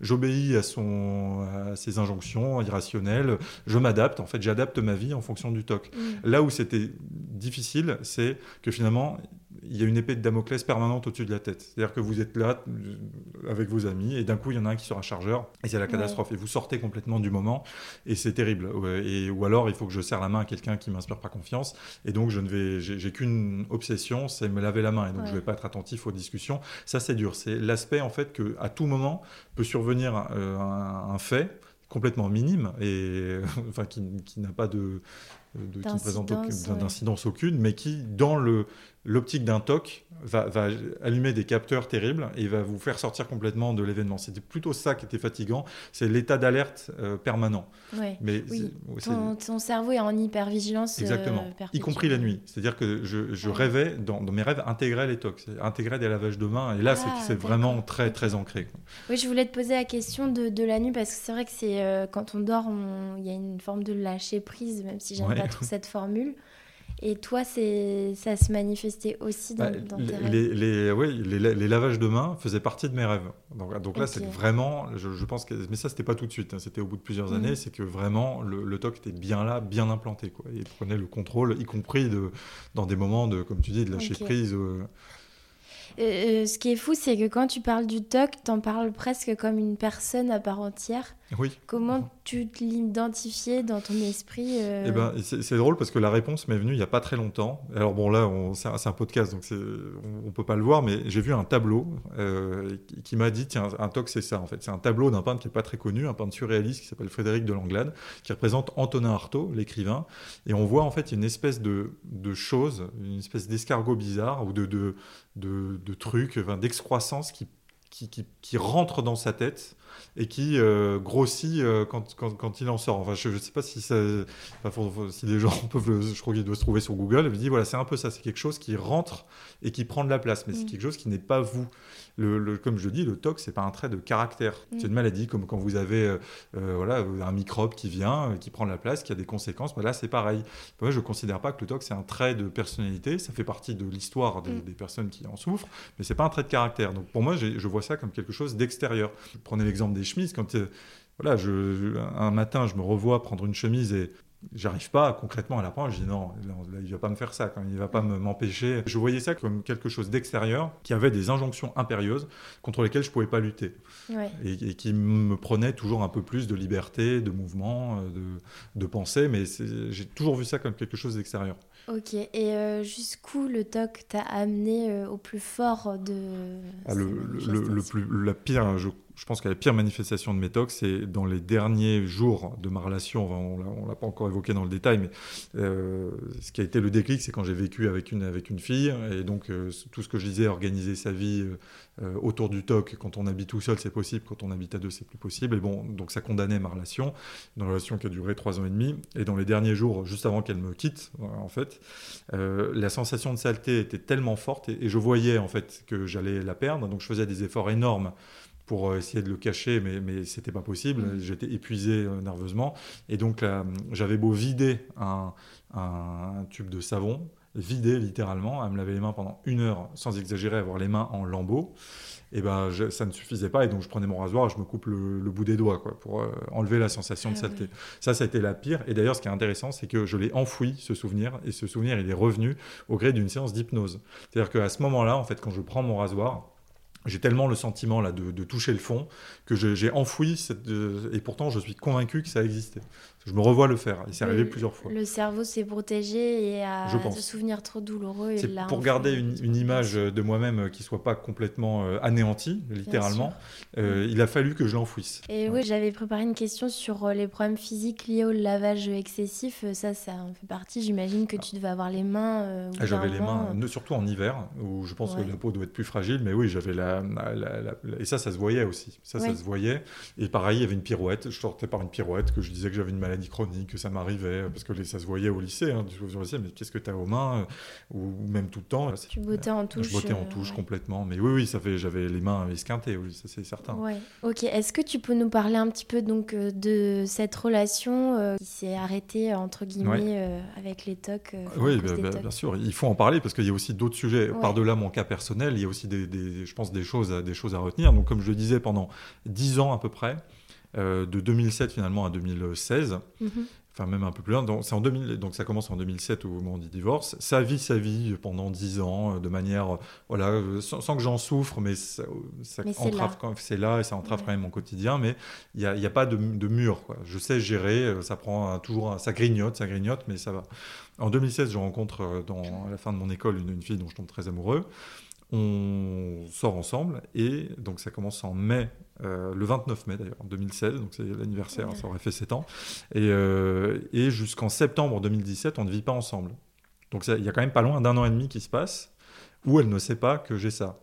J'obéis à, son, à ses injonctions irrationnelles, je m'adapte, en fait, j'adapte ma vie en fonction du TOC. Mm. Là où c'était difficile, c'est que finalement, il y a une épée de Damoclès permanente au-dessus de la tête. C'est-à-dire que vous êtes là euh, avec vos amis et d'un coup, il y en a un qui sera chargeur et c'est la catastrophe. Et vous sortez complètement du moment et c'est terrible. Et, ou alors, il faut que je serre la main à quelqu'un qui m'inspire pas confiance et donc je ne vais, j'ai qu'une obsession, c'est me laver la main et donc je vais pas être attentif aux discussions. Ça, c'est dur. C'est l'aspect en fait que à tout moment peut survenir euh, un, fait complètement minime et enfin qui, qui n'a pas de, de qui ne présente d'incidence aucune, mais qui dans le l'optique d'un TOC va, va, allumer des capteurs terribles et va vous faire sortir complètement de l'événement. C'était plutôt ça qui était fatigant, c'est l'état d'alerte euh, permanent.
Mais oui. ton, cerveau est en hypervigilance.
Euh, Exactement, y compris la nuit. C'est-à-dire que je, je rêvais, dans, mes rêves, intégrer les TOC, intégrer des lavages de mains, et là, c'est ah, vraiment très, très ancré.
Oui, je voulais te poser la question de, de la nuit, parce que c'est vrai que c'est euh, quand on dort, il y a une forme de lâcher prise, même si j'aime pas trop cette formule. Et toi, c'est ça se manifestait aussi dans, bah, tes rêves
les, oui, les, lavages de mains faisaient partie de mes rêves. Donc, donc là, c'est vraiment, je, pense que, mais ça, c'était pas tout de suite. Hein, c'était au bout de plusieurs années. Mm. C'est que vraiment, le, le, TOC était bien là, bien implanté. Quoi. Il prenait le contrôle, y compris de, dans des moments de, comme tu dis, de lâcher prise. Euh,
euh, ce qui est fou, c'est que quand tu parles du TOC, tu en parles presque comme une personne à part entière.
Oui.
Comment tu l'identifiais dans ton esprit
euh eh ben, C'est drôle parce que la réponse m'est venue il n'y a pas très longtemps. Alors bon, là, c'est un, podcast, donc on ne peut pas le voir, mais j'ai vu un tableau euh, qui m'a dit, tiens, un TOC, c'est ça en fait. C'est un tableau d'un peintre qui n'est pas très connu, un peintre surréaliste qui s'appelle Frédéric de Langlade, qui représente Antonin Artaud, l'écrivain. Et on voit en fait une espèce de, de chose, une espèce d'escargot bizarre ou de, de, de, de truc, d'excroissance qui, qui, qui, qui rentre dans sa tête et qui euh, grossit euh, quand, quand, quand, il en sort. Enfin, je ne sais pas si, ça, si les gens peuvent, je crois qu'il doit se trouver sur Google. Il me dit voilà, c'est un peu ça, c'est quelque chose qui rentre et qui prend de la place, mais c'est mm. quelque chose qui n'est pas vous. Le, comme je dis, le TOC, c'est pas un trait de caractère. Mm. C'est une maladie, comme quand vous avez euh, voilà, un microbe qui vient, qui prend la place, qui a des conséquences. Bah là, c'est pareil. Moi, je ne considère pas que le TOC, c'est un trait de personnalité. Ça fait partie de l'histoire des, mm. des, personnes qui en souffrent, mais c'est pas un trait de caractère. Donc pour moi, je vois ça comme quelque chose d'extérieur. Prenez l'exemple des chemises. Quand euh, voilà, je, un matin, je me revois prendre une chemise et j'arrive pas concrètement à l'apprendre. Je dis non, là, il va pas me faire ça, quand il va pas m'empêcher. Je voyais ça comme quelque chose d'extérieur qui avait des injonctions impérieuses contre lesquelles je pouvais pas lutter et, qui me prenait toujours un peu plus de liberté, de mouvement, euh, de, de pensée. Mais j'ai toujours vu ça comme quelque chose d'extérieur.
Ok, et euh, jusqu'où le TOC t'a amené euh, au plus fort de.
Ah, le, le, le, plus, la pire, je je pense que la pire manifestation de mes tocs, c'est dans les derniers jours de ma relation. on ne l'a pas encore évoqué dans le détail, mais euh, ce qui a été le déclic, c'est quand j'ai vécu avec une, avec une fille. Et donc, tout ce que je disais, organiser sa vie euh, autour du TOC, quand on habite tout seul, c'est possible. Quand on habite à deux, c'est plus possible. Et bon, donc ça condamnait ma relation, une relation qui a duré trois ans et demi. Et dans les derniers jours, juste avant qu'elle me quitte, en fait, la sensation de saleté était tellement forte et, et je voyais en fait que j'allais la perdre. Donc, je faisais des efforts énormes pour euh, essayer de le cacher, mais, mais c'était pas possible. Mm. J'étais épuisé euh, nerveusement. Et donc, j'avais beau vider un, tube de savon, vider littéralement, à me laver les mains pendant une heure, sans exagérer, avoir les mains en lambeaux. Et ben, ça ne suffisait pas, et donc je prenais mon rasoir et je me coupe le, bout des doigts quoi, pour euh, enlever la sensation de ah saleté. Ça, ça a été la pire. Et d'ailleurs, ce qui est intéressant, c'est que je l'ai enfoui, ce souvenir, et ce souvenir, il est revenu au gré d'une séance d'hypnose. C'est-à-dire qu'à ce moment-là, en fait, quand je prends mon rasoir, j'ai tellement le sentiment là de, toucher le fond que j'ai enfoui cette, et pourtant je suis convaincu que ça existait. Je me revois le faire. Il s'est arrivé plusieurs fois.
Le cerveau s'est protégé et a des souvenirs trop douloureux.
C'est pour garder une, image de moi-même qui soit pas complètement euh, anéantie, littéralement. Euh, il a fallu que je l'enfouisse.
Et oui, j'avais préparé une question sur euh, les problèmes physiques liés au lavage excessif. Ça, ça en fait partie. J'imagine que tu devais avoir les mains.
Ah, j'avais les mains, surtout en hiver, où je pense que la peau doit être plus fragile. Mais oui, j'avais la, Et ça, ça se voyait aussi. Ça, ça se voyait. Et pareil, il y avait une pirouette. Je sortais par une pirouette que je disais que j'avais une maladie chronique, que ça m'arrivait, parce que ça se voyait au lycée, hein, mais qu'est-ce que tu as aux mains, euh, ou même tout le temps.
Tu bottais en touche.
Je bottais en euh, touche complètement, mais oui, oui, ça fait, j'avais les mains esquintées, oui, ça c'est certain.
Ouais. Ok, est-ce que tu peux nous parler un petit peu donc euh, de cette relation qui s'est arrêtée entre guillemets avec les tocs
Oui, bah, bah, bien sûr, il faut en parler parce qu'il y a aussi d'autres sujets. Par-delà mon cas personnel, il y a aussi des, je pense des choses, des choses à retenir. Donc comme je le disais, pendant dix ans à peu près, de 2007 finalement à 2016. Mhm. Enfin, même un peu plus loin. Donc, en 2000, donc, ça commence en 2007 au moment du divorce. Ça vit sa vie pendant 10 ans, euh, de manière, euh, voilà, sans, que j'en souffre, mais ça, entrave, c'est là. et ça entrave quand même mon quotidien. Mais il n'y a, a, pas de, de mur. Quoi. Je sais gérer, ça prend toujours, ça grignote, ça grignote, mais ça va. En 2016, je rencontre dans, à la fin de mon école une, une fille dont je tombe très amoureux. On sort ensemble et donc ça commence en mai euh, le 29 mai d'ailleurs, en 2016, donc c'est l'anniversaire, ça aurait fait 7 ans. Et, euh, et jusqu'en septembre 2017, on ne vit pas ensemble. Donc il y a quand même pas loin d'un an et demi qui se passe où elle ne sait pas que j'ai ça.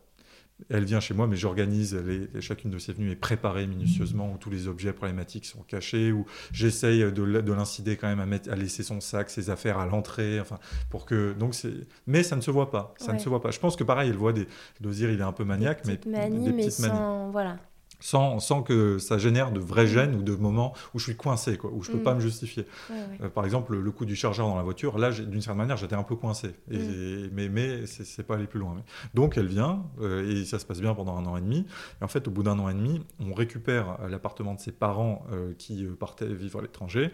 Elle vient chez moi, mais j'organise, chacune de ses venues est préparée minutieusement, où tous les objets problématiques sont cachés, où j'essaye de, de l'incider quand même à, mettre, à laisser son sac, ses affaires à l'entrée, enfin, pour que, donc c'est, mais ça ne se voit pas, ça ne se voit pas. Je pense que pareil, elle voit des, dire il est un peu maniaque, mais
des petites mais voilà
sans, sans, que ça génère de vrais gènes ou de moments où je suis coincé, quoi, où je ne peux pas mm. me justifier. Euh, par exemple, le coup du chargeur dans la voiture, là, d'une certaine manière, j'étais un peu coincé. Et, mm. Mais, mais c'est pas aller plus loin. Donc, elle vient, euh, et ça se passe bien pendant un an et demi. Et en fait, au bout d'un an et demi, on récupère l'appartement de ses parents euh, qui partaient vivre à l'étranger.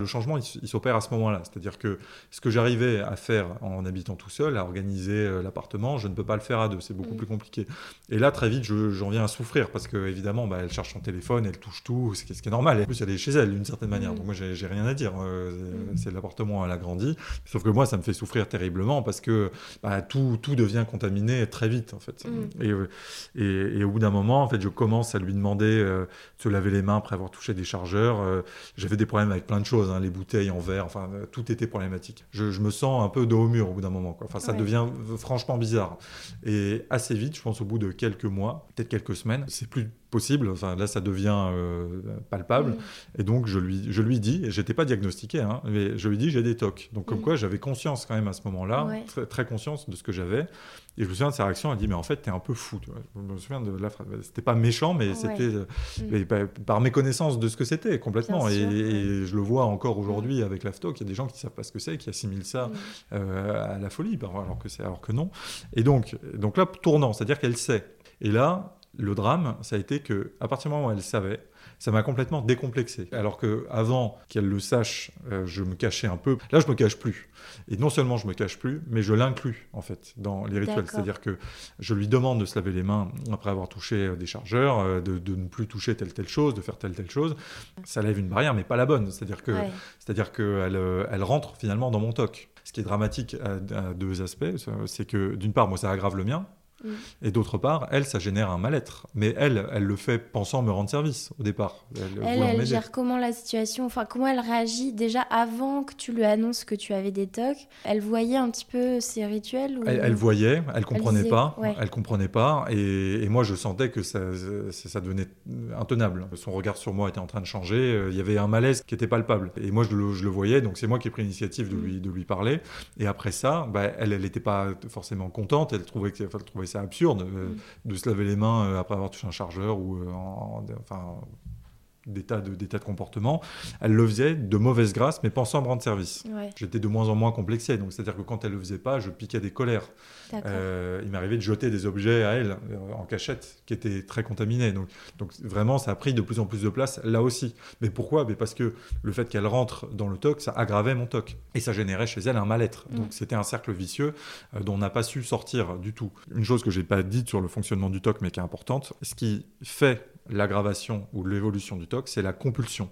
Le changement, il, s'opère à ce moment-là. C'est-à-dire que ce que j'arrivais à faire en habitant tout seul, à organiser euh, l'appartement, je ne peux pas le faire à deux. C'est beaucoup mm. plus compliqué. Et là, très vite, j'en viens à souffrir parce que, évidemment, bah, elle cherche son téléphone, elle touche tout, ce qui, est normal. Et en plus, elle est chez elle d'une certaine manière. Mm. Donc, moi, j'ai rien à dire. Euh, mm. C'est l'appartement, elle a grandi. Sauf que moi, ça me fait souffrir terriblement parce que bah, tout, tout devient contaminé très vite, en fait. Euh, et, et, au bout d'un moment, en fait, je commence à lui demander de se laver les mains après avoir touché des chargeurs. J'avais des problèmes avec plein de choses. Hein, les bouteilles en verre, enfin, euh, tout était problématique. Je, me sens un peu dos au mur au bout d'un moment. Enfin, ça devient franchement bizarre. Et assez vite, je pense au bout de quelques mois, peut-être quelques semaines, c'est plus possible. Enfin, là, ça devient euh, palpable. Mm. Et donc, je lui, je lui dis, et j'étais pas diagnostiqué, hein, mais je lui dis, j'ai des tocs. Donc, comme mm. quoi, j'avais conscience quand même à ce moment-là, très, très, conscience de ce que j'avais. Et je me souviens de sa réaction, elle dit, mais en fait, tu es un peu fou. Je me souviens de la phrase. C'était pas méchant, mais c'était euh, mm. par, méconnaissance de ce que c'était, complètement. Et, je le vois encore aujourd'hui avec l'AFTOC, il y a des gens qui savent pas ce que c'est, qui assimilent ça euh, à la folie, alors que, alors que non. Et donc, donc là, tournant, c'est-à-dire qu'elle sait. Et là, Le drame, ça a été que à partir du moment où elle savait, ça m'a complètement décomplexé. Alors que avant qu'elle le sache, euh, je me cachais un peu. Là, je me cache plus. Et non seulement je me cache plus, mais je l'inclus en fait dans les rituels. C'est-à-dire que je lui demande de se laver les mains après avoir touché euh, des chargeurs, euh, de, ne plus toucher telle telle chose, de faire telle telle chose. Ça lève une barrière, mais pas la bonne. C'est-à-dire que, c'est-à-dire qu'elle elle rentre finalement dans mon toc. Ce qui est dramatique à deux aspects, c'est que d'une part, moi, ça aggrave le mien, et d'autre part, elle, ça génère un mal-être. Mais elle, elle le fait pensant me rendre service au départ.
Elle, elle, gère comment la situation Enfin, comment elle réagit déjà avant que tu lui annonces que tu avais des tocs? Elle voyait un petit peu ces rituels
elle, voyait, elle comprenait pas. Elle comprenait pas. Et, moi, je sentais que ça, ça, devenait intenable. Son regard sur moi était en train de changer. Il y avait un malaise qui était palpable. Et moi, je le, voyais. Donc, c'est moi qui ai pris l'initiative de, mm. lui, de lui parler. Et après ça, bah, elle, elle n'était pas forcément contente. Elle trouvait, elle trouvait c'est absurde euh, mm. de se laver les mains euh, après avoir touché un chargeur ou euh, enfin des tas de, des tas de comportements, elle le faisait de mauvaise grâce, mais pensant me rendre service. J'étais de moins en moins complexé, donc c'est-à-dire que quand elle le faisait pas, je piquais des colères. Euh, il m'arrivait de jeter des objets à elle euh, en cachette qui étaient très contaminés. Donc, donc vraiment, ça a pris de plus en plus de place là aussi. Mais pourquoi? Mais Parce que le fait qu'elle rentre dans le TOC, ça aggravait mon TOC. Et ça générait chez elle un mal-être. Mm. Donc c'était un cercle vicieux euh, dont on n'a pas su sortir du tout. Une chose que j'ai pas dite sur le fonctionnement du TOC, mais qui est importante, ce qui fait l'aggravation ou l'évolution du TOC, c'est la compulsion.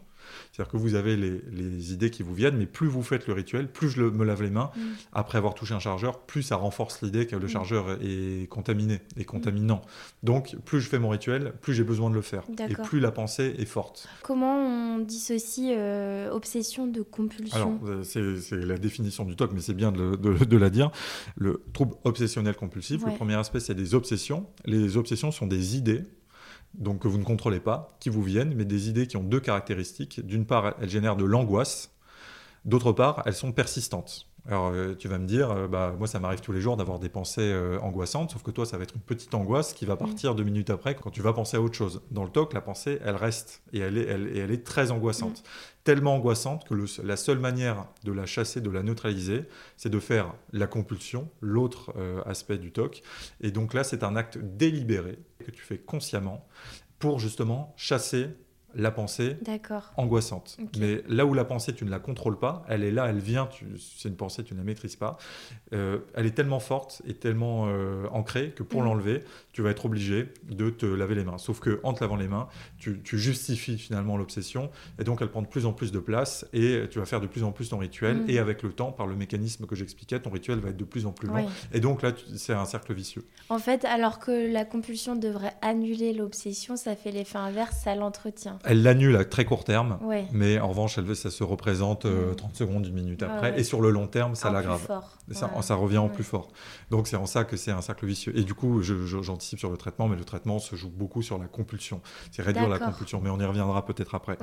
C'est-à-dire que vous avez les, idées qui vous viennent, mais plus vous faites le rituel, plus je me lave les mains mm. après avoir touché un chargeur, plus ça renforce l'idée que le mm. chargeur est contaminé et contaminant. Donc, plus je fais mon rituel, plus j'ai besoin de le faire. Et plus la pensée est forte.
Comment on dissocie euh, obsession de compulsion?
Alors, euh, c'est la définition du TOC, mais c'est bien de, de, la dire. Le trouble obsessionnel compulsif, le premier aspect, c'est des obsessions. Les obsessions sont des idées donc que vous ne contrôlez pas, qui vous viennent, mais des idées qui ont deux caractéristiques. D'une part, elles génèrent de l'angoisse, d'autre part, elles sont persistantes. Alors euh, tu vas me dire, euh, bah, moi ça m'arrive tous les jours d'avoir des pensées euh, angoissantes, sauf que toi ça va être une petite angoisse qui va partir deux minutes après quand tu vas penser à autre chose. Dans le TOC, la pensée, elle reste et elle est, elle, et elle est très angoissante. Tellement angoissante que la seule manière de la chasser, de la neutraliser, c'est de faire la compulsion, l'autre aspect du TOC. Et donc là, c'est un acte délibéré que tu fais consciemment pour justement chasser la pensée angoissante. Mais là où la pensée, tu ne la contrôles pas, elle est là, elle vient, c'est une pensée, tu ne la maîtrises pas, euh, elle est tellement forte et tellement euh, ancrée que pour mm. l'enlever, tu vas être obligé de te laver les mains. Sauf que en te lavant les mains, tu, justifies finalement l'obsession et donc elle prend de plus en plus de place et tu vas faire de plus en plus ton rituel mm. et avec le temps, par le mécanisme que j'expliquais, ton rituel va être de plus en plus long. Et donc là, c'est un cercle vicieux.
En fait, alors que la compulsion devrait annuler l'obsession, ça fait l'effet inverse, ça l'entretient.
Elle l'annule à très court terme, mais en revanche, elle, ça se représente 30 euh, mm. secondes, une minute après. Et sur le long terme, ça l'aggrave. Ça, ça, revient en plus fort. Donc c'est en ça que c'est un cercle vicieux. Et du coup, j'anticipe sur le traitement, mais le traitement se joue beaucoup sur la compulsion. C'est réduire la compulsion. Mais on y reviendra peut-être après.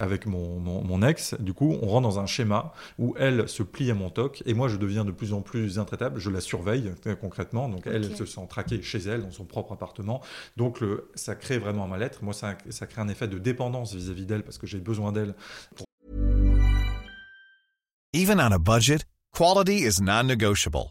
Avec mon, mon, ex, du coup, on rentre dans un schéma où elle se plie à mon toc et moi, je deviens de plus en plus intraitable. Je la surveille euh, concrètement. Donc elle, elle se sent traquée chez elle, dans son propre appartement. Donc le, ça crée vraiment un mal-être. Moi, ça, ça crée un effet de dépendance vis-à-vis d'elle parce que j'ai besoin d'elle.
Even on a budget, quality is non-negotiable.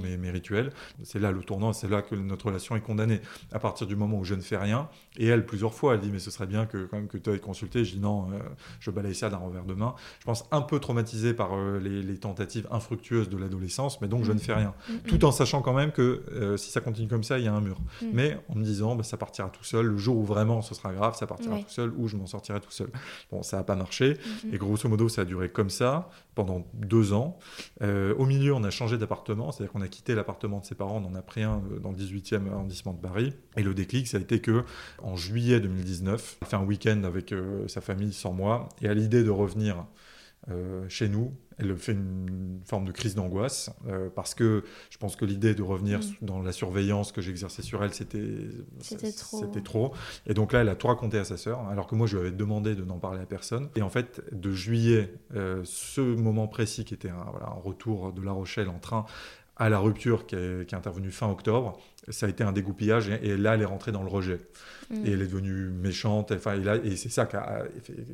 mes, mes rituels. C'est là le tournant, c'est là que notre relation est condamnée. À partir du moment où je ne fais rien, et elle, plusieurs fois, elle dit Mais ce serait bien que, quand même, que tu aies consulté. Je dis Non, euh, je balaye ça d'un revers de main. Je pense un peu traumatisé par euh, les, tentatives infructueuses de l'adolescence, mais donc je ne fais rien. Tout en sachant quand même que euh, si ça continue comme ça, il y a un mur. Mm. Mais en me disant bah, Ça partira tout seul. Le jour où vraiment ce sera grave, ça partira tout seul, ou je m'en sortirai tout seul. Bon, ça n'a pas marché. Et grosso modo, ça a duré comme ça pendant deux ans. Euh, au milieu, on a changé d'appartement, c'est-à-dire qu'on a quitté l'appartement de ses parents, on en a pris un euh, dans le 18e arrondissement de Paris. Et le déclic, ça a été que en juillet 2019, il a fait un week-end avec sa famille sans moi, et à l'idée de revenir chez nous, elle fait une forme de crise d'angoisse euh, parce que je pense que l'idée de revenir mm. dans la surveillance que j'exerçais sur elle, c'était
trop.
trop. Et donc là, elle a tout raconté à sa sœur, alors que moi, je lui avais demandé de n'en parler à personne. Et en fait, de juillet, euh, ce moment précis qui était un, voilà, un, retour de La Rochelle en train à la rupture qui est, qui est intervenue fin octobre, ça a été un dégoupillage et, là, elle est rentrée dans le rejet. Mm. Et elle est devenue méchante. Enfin, et, et c'est ça qui a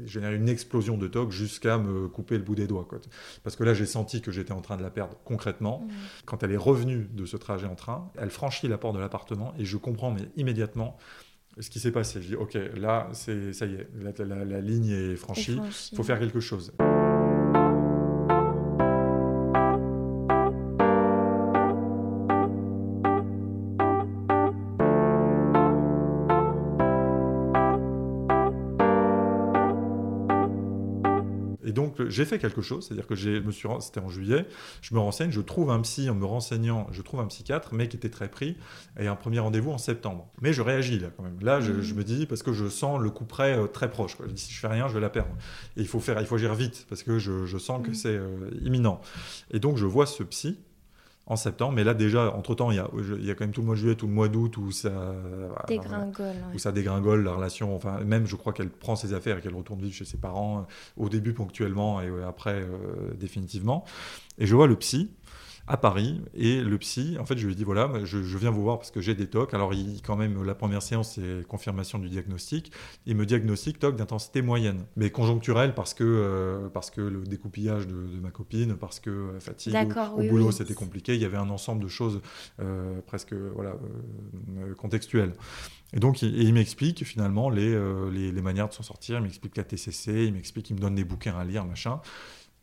généré une explosion de toc jusqu'à me couper le bout des doigts. Quoi. Parce que là, j'ai senti que j'étais en train de la perdre concrètement. Mm. Quand elle est revenue de ce trajet en train, elle franchit la porte de l'appartement et je comprends mais immédiatement ce qui s'est passé. Je dis, OK, là, ça y est, la, la ligne est franchie, il faut faire quelque chose. J'ai fait quelque chose, c'est-à-dire que je me suis, c'était en juillet, je me renseigne, je trouve un psy en me renseignant, je trouve un psychiatre, mais qui était très pris, et un premier rendez-vous en septembre. Mais je réagis là quand même. Là, je, mmh. me dis parce que je sens le coup près euh, très proche. Dis si je fais rien, je vais la perdre. Et il faut faire, il faut agir vite parce que je, sens que mmh. c'est euh, imminent. Et donc je vois ce psy en septembre. Mais là, déjà, entre-temps, il y a, il y a quand même tout le mois de juillet, tout le mois d'août où ça
dégringole.
Où ça dégringole, la relation. Enfin, même, je crois qu'elle prend ses affaires et qu'elle retourne vivre chez ses parents, euh, au début ponctuellement et après euh, définitivement. Et je vois le psy à Paris. Et le psy, en fait, je lui ai dit voilà, je, viens vous voir parce que j'ai des TOC. Alors, il, quand même, la première séance, c'est confirmation du diagnostic. Il me diagnostique TOC d'intensité moyenne, mais conjoncturelle parce que, euh, parce que le découpillage de, ma copine, parce que euh, fatigue au, boulot, c'était compliqué. Il y avait un ensemble de choses euh, presque voilà, contextuelles. Et donc, il, il m'explique finalement les, les, les, manières de s'en sortir. Il m'explique la TCC, il m'explique, il me donne des bouquins à lire, machin.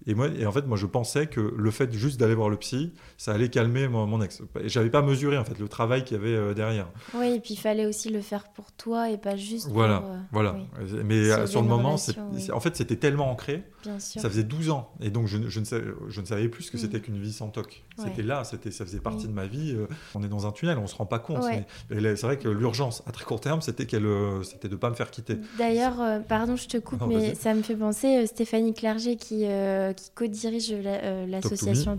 Et, moi, et en fait, moi, je pensais que le fait juste d'aller voir le psy, ça allait calmer mon, mon ex. Et j'avais pas mesuré, en fait, le travail qu'il y avait euh, derrière.
Oui, et puis il fallait aussi le faire pour toi et pas juste
voilà,
pour... Euh,
voilà, Mais euh, sur le moment, en fait, c'était tellement ancré.
Bien sûr.
Ça faisait 12 ans. Et donc, je, je, ne, savais, je ne, savais, plus ce que mm. c'était qu'une vie sans toc. C'était là, c'était, ça faisait partie de ma vie. On est dans un tunnel, on se rend pas compte. Mais, c'est vrai que l'urgence, à très court terme, c'était, qu'elle, c'était de pas me faire quitter.
D'ailleurs, pardon, je te coupe, mais ça me fait penser, Stéphanie Clerget qui, qui co-dirige euh, l'association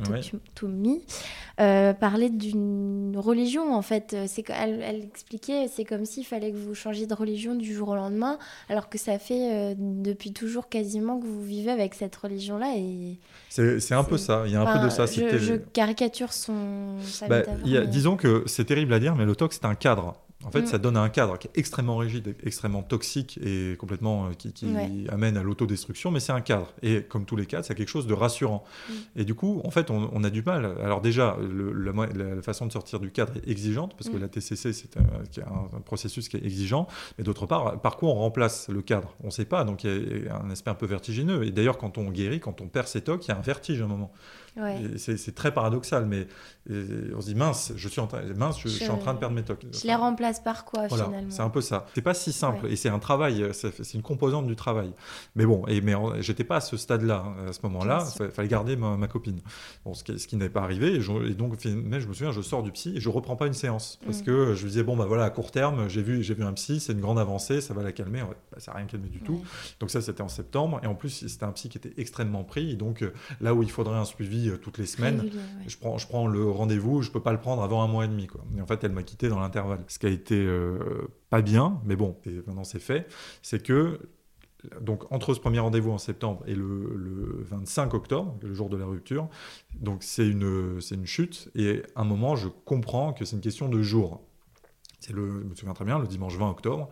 To, Me, parlait d'une religion en fait. C'est, elle, elle expliquait, c'est comme s'il fallait que vous changiez de religion du jour au lendemain, alors que ça fait euh, depuis toujours quasiment que vous vivez avec cette religion-là. Et
c'est, un peu ça, il y a un peu de ça.
Je, je caricature son.
Bah, disons que c'est terrible à dire, mais le TOC c'est un cadre. En fait, mm. ça donne un cadre qui est extrêmement rigide, extrêmement toxique et complètement euh, qui, amène à l'autodestruction, mais c'est un cadre. Et comme tous les cadres, c'est quelque chose de rassurant. Mm. Et du coup, en fait, on, a du mal. Alors déjà, la, façon de sortir du cadre est exigeante, parce que mm. la TCC, c'est un, processus qui est exigeant. Mais d'autre part, par quoi on remplace le cadre? On ne sait pas. Donc il y a un aspect un peu vertigineux. Et d'ailleurs, quand on guérit, quand on perd ses tocs, il y a un vertige à un moment. C'est très paradoxal, mais on se dit mince, je suis en, train, mince, je, suis en train de perdre mes tocs.
Je les remplace par quoi finalement?
C'est un peu ça. C'est pas si simple et c'est un travail, c'est une composante du travail. Mais bon, et, mais j'étais pas à ce stade-là, hein, à ce moment-là. Il fallait garder ma, copine. Bon, ce qui, ce qui n'est pas arrivé. Et, donc, mais je me souviens, je sors du psy et je reprends pas une séance parce mm. que je me disais bon bah voilà à court terme, j'ai vu j'ai vu un psy, c'est une grande avancée, ça va la calmer. Ça bah, ça n'a rien calmé du tout. Donc ça c'était en septembre et en plus c'était un psy qui était extrêmement pris. donc euh, là où il faudrait un suivi euh, toutes les semaines, je prends je prends le rendez-vous, je peux pas le prendre avant un mois et demi quoi. Et en fait elle m'a quitté dans l'intervalle. Ce qui a été euh, pas bien, mais bon, maintenant c'est fait, c'est que donc entre ce premier rendez-vous en septembre et le, 25 octobre, le jour de la rupture, donc c'est une, c'est une chute, et à un moment je comprends que c'est une question de jour. C'est le, je me souviens très bien, le dimanche 20 octobre,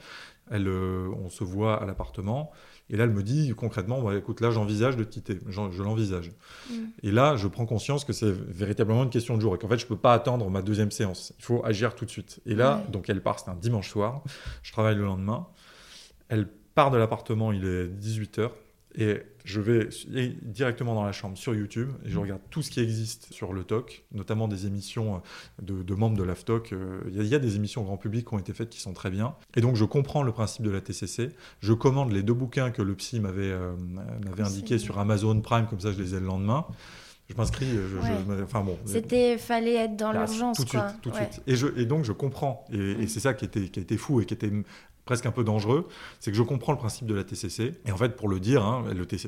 elle, euh, on se voit à l'appartement, et là elle me dit concrètement, bah, écoute là j'envisage de te quitter, je, l'envisage. Mm. Et là je prends conscience que c'est véritablement une question de jour, et qu'en fait je ne peux pas attendre ma deuxième séance, il faut agir tout de suite. Et là, donc elle part, c'est un dimanche soir, je travaille le lendemain, elle part de l'appartement, il est 18h. Et je vais directement dans la chambre sur YouTube et je
Mm.
regarde tout ce qui existe sur le TOC, notamment des émissions euh, de, de membres de l'AFTOC. Euh, Il y, a- il y a des émissions grand public qui ont été faites qui sont très bien. Et donc je comprends le principe de la TCC. Je commande les deux bouquins que le psy m'avait euh, indiqués sur Amazon Prime, comme ça je les ai le lendemain. Je m'inscris, euh,
Ouais.
enfin bon.
C'était, fallait être dans l'urgence,
Tout de suite, tout de
Ouais.
suite. Et, je, et donc je comprends, et, et
Mm.
c'est ça qui était, qui a été fou et qui était presque un peu dangereux, c'est que je comprends le principe de la TCC. Et en fait, pour le dire, hein,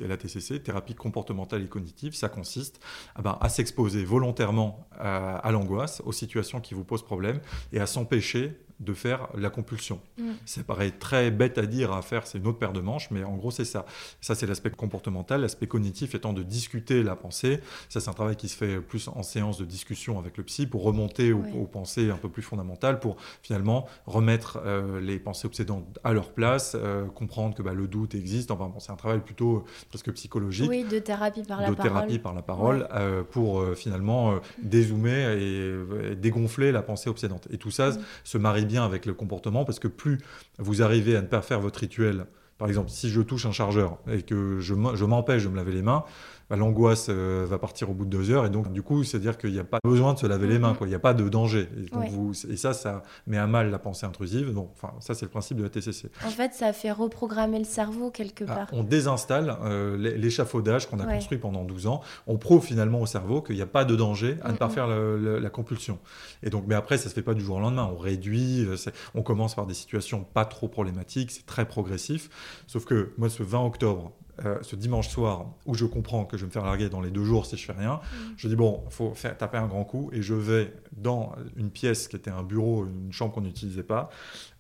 la TCC, thérapie comportementale et cognitive, ça consiste ah ben, à s'exposer volontairement à, à l'angoisse, aux situations qui vous posent problème, et à s'empêcher de faire la compulsion.
Mm.
Ça paraît très bête à dire, à faire, c'est une autre paire de manches, mais en gros, c'est ça. Ça, c'est l'aspect comportemental. L'aspect cognitif étant de discuter la pensée. Ça, c'est un travail qui se fait plus en séance de discussion avec le psy pour remonter aux, pensées un peu plus fondamentales, pour finalement remettre euh, les pensées obsédantes à leur place, euh, comprendre que bah, le doute existe. Enfin, bon, c'est un travail plutôt euh, presque psychologique
Oui, de thérapie par la
de
parole.
thérapie par la parole euh, pour finalement dézoomer et, dégonfler la pensée obsédante. Et tout ça
Mm.
se marie avec le comportement parce que plus vous arrivez à ne pas faire votre rituel, par exemple, si je touche un chargeur et que je m'empêche de me laver les mains, bah, l'angoisse euh, va partir au bout de deux heures et donc du coup, c'est-à-dire qu'il n'y a pas besoin de se laver les mains, quoi. il n'y a pas de danger. Et, donc,
Ouais.
vous- et ça, ça met à mal la pensée intrusive. Donc, enfin, ça, c'est le principe de la TCC.
En fait, ça fait reprogrammer le cerveau quelque
Ah,
part.
on désinstalle euh, l'é- l'échafaudage qu'on a
Ouais.
construit pendant 12 ans. On prouve finalement au cerveau qu'il n'y a pas de danger à ne pas
Mhm.
faire le- le- la compulsion. Et donc, mais après, ça se fait pas du jour au lendemain. On réduit, euh, on commence par des situations pas trop problématiques, c'est très progressif. Sauf que moi, ce 20 octobre, euh, ce dimanche soir, où je comprends que je vais me faire larguer dans les deux jours si je fais rien, je dis bon, faut faire taper un grand coup et je vais dans une pièce qui était un bureau, une chambre qu'on n'utilisait pas.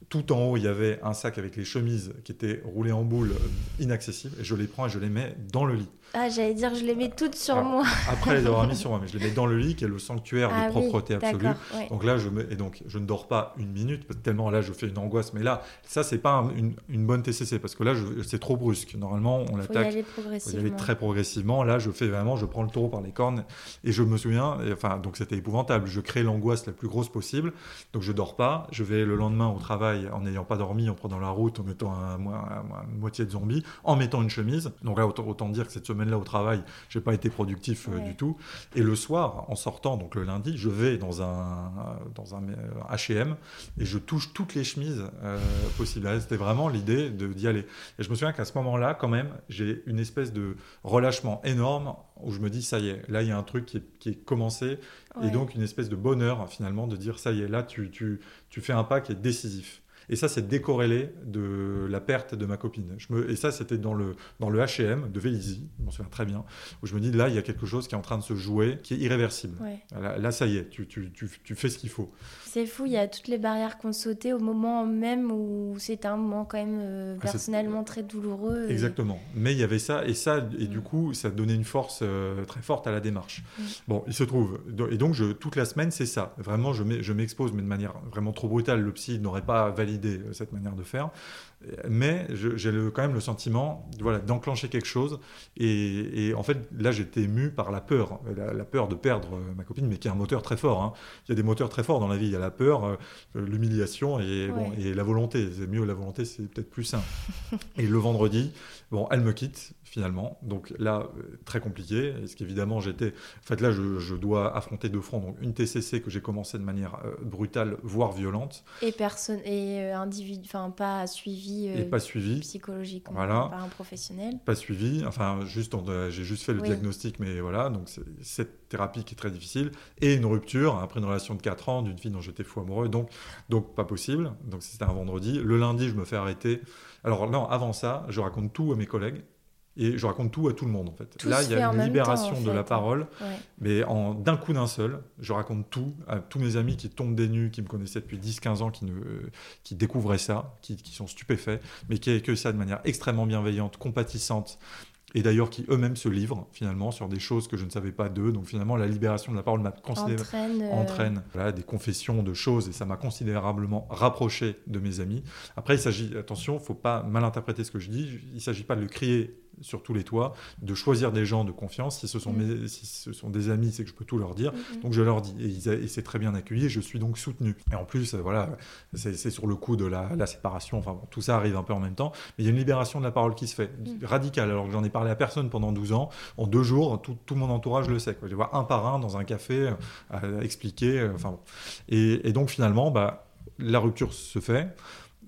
Tout en haut, il y avait un sac avec les chemises qui étaient roulées en boule, euh, inaccessibles, et je les prends et je les mets dans le lit.
Ah, j'allais dire, je les mets toutes sur
Alors,
moi.
Après les avoir mis sur moi, mais je les mets dans le lit, qui est le sanctuaire
Ah
de
oui,
propreté absolue.
ouais.
Donc là, je me... et donc je ne dors pas une minute, tellement là, je fais une angoisse. Mais là, ça, c'est pas un- une, une bonne TCC, parce que là, c'est trop brusque. Normalement, on
Faut y
l'attaque.
aller
Faut y
progressivement.
aller très progressivement. Là, je fais vraiment, je prends le taureau par les cornes. Et je me souviens, et enfin, donc c'était épouvantable. Je crée l'angoisse la plus grosse possible. Donc je dors pas. Je vais le lendemain au travail en n'ayant pas dormi, en prenant la route, en étant un, un- une moitié de zombie, en mettant une chemise. Donc là, autant, autant dire que cette semaine-là au travail, j'ai pas été productif euh,
Ouais.
du tout. Et le soir, en sortant, donc le lundi, je vais dans un dans un euh, H&M et je touche toutes les chemises euh, possibles. Là, C'était vraiment l'idée d'y aller. Et je me souviens qu'à ce moment-là, quand même, j'ai une espèce de relâchement énorme où je me dis ça y est, là il y a un truc qui est, qui est commencé
Ouais.
et donc une espèce de bonheur finalement de dire ça y est, là tu, tu, tu fais un pas qui est décisif. Et ça, c'est décorrélé de la perte de ma copine. Je me, et ça, c'était dans le, dans le H&M de Vélizy, je m'en souviens très bien, où je me dis, là, il y a quelque chose qui est en train de se jouer, qui est irréversible.
Ouais.
Là, là, ça y est, tu, tu, tu, tu fais ce qu'il faut.
C'est fou, il y a toutes les barrières qu'on sautait au moment même où c'était un moment quand même euh,
Ah,
personnellement très douloureux. et-
Exactement. Mais il y avait ça, et ça, et du coup, ça donnait une force euh, très forte à la démarche.
Mm.
Bon, il se trouve, et donc je, toute la semaine, c'est ça. Vraiment, je m'e- je m'expose, mais de manière vraiment trop brutale. Le psy n'aurait pas validé euh, cette manière de faire. Mais j'ai quand même le sentiment voilà, d'enclencher quelque chose. Et, et en fait, là, j'étais ému par la peur. La, la peur de perdre euh, ma copine, mais qui est un moteur très fort. hein. Il y a des moteurs très forts dans la vie. Il y a la peur, euh, l'humiliation et, bon, et la volonté. C'est mieux la volonté, c'est peut-être plus sain. et le vendredi, bon, elle me quitte finalement. Donc là, euh, très compliqué. Est-ce qu'évidemment, j'étais. En fait, là, je, je dois affronter deux fronts. Donc une TCC que j'ai commencé de manière euh, brutale, voire violente,
Et personne et euh, individu, enfin pas suivi euh,
et pas suivi.
psychologiquement
Voilà.
par un professionnel.
Pas suivi, enfin juste en- j'ai juste fait le
Oui.
diagnostic, mais voilà, donc cette thérapie qui est très difficile, et une rupture après une relation de 4 ans d'une fille dont j'étais fou amoureux, donc, donc pas possible, donc c'était un vendredi. Le lundi, je me fais arrêter. Alors non, avant ça, je raconte tout à mes collègues, et je raconte tout à tout le monde en fait.
Tout
Là, il y a une libération
temps, en
de la parole,
Ouais.
mais en d'un coup d'un seul, je raconte tout à tous mes amis qui tombent des nues, qui me connaissaient depuis 10-15 ans, qui, ne, qui découvraient ça, qui, qui sont stupéfaits, mais qui accueillent ça de manière extrêmement bienveillante, compatissante, et d'ailleurs qui eux-mêmes se livrent finalement sur des choses que je ne savais pas d'eux. Donc finalement, la libération de la parole m'a considéré
Entraîne, euh,
entraîne voilà, des confessions de choses et ça m'a considérablement rapproché de mes amis. Après, il s'agit, attention, faut pas mal interpréter ce que je dis. Il s'agit pas de le crier sur tous les toits, de choisir des gens de confiance. Si ce sont, mes, si ce sont des amis, c'est que je peux tout leur dire. Donc je leur dis. Et, c'est très bien accueilli. je suis donc soutenu. Et en plus, voilà, c'est sur le coup de la, séparation. Enfin, tout ça arrive un peu en même temps. Mais il y a une libération de la parole qui se fait, radicale. Alors que j'en ai parlé à personne pendant 12 ans. En deux jours, tout, mon entourage le sait. Quoi. Je voir un par un dans un café, à expliquer. enfin, et, et, donc finalement, bah, la rupture se fait.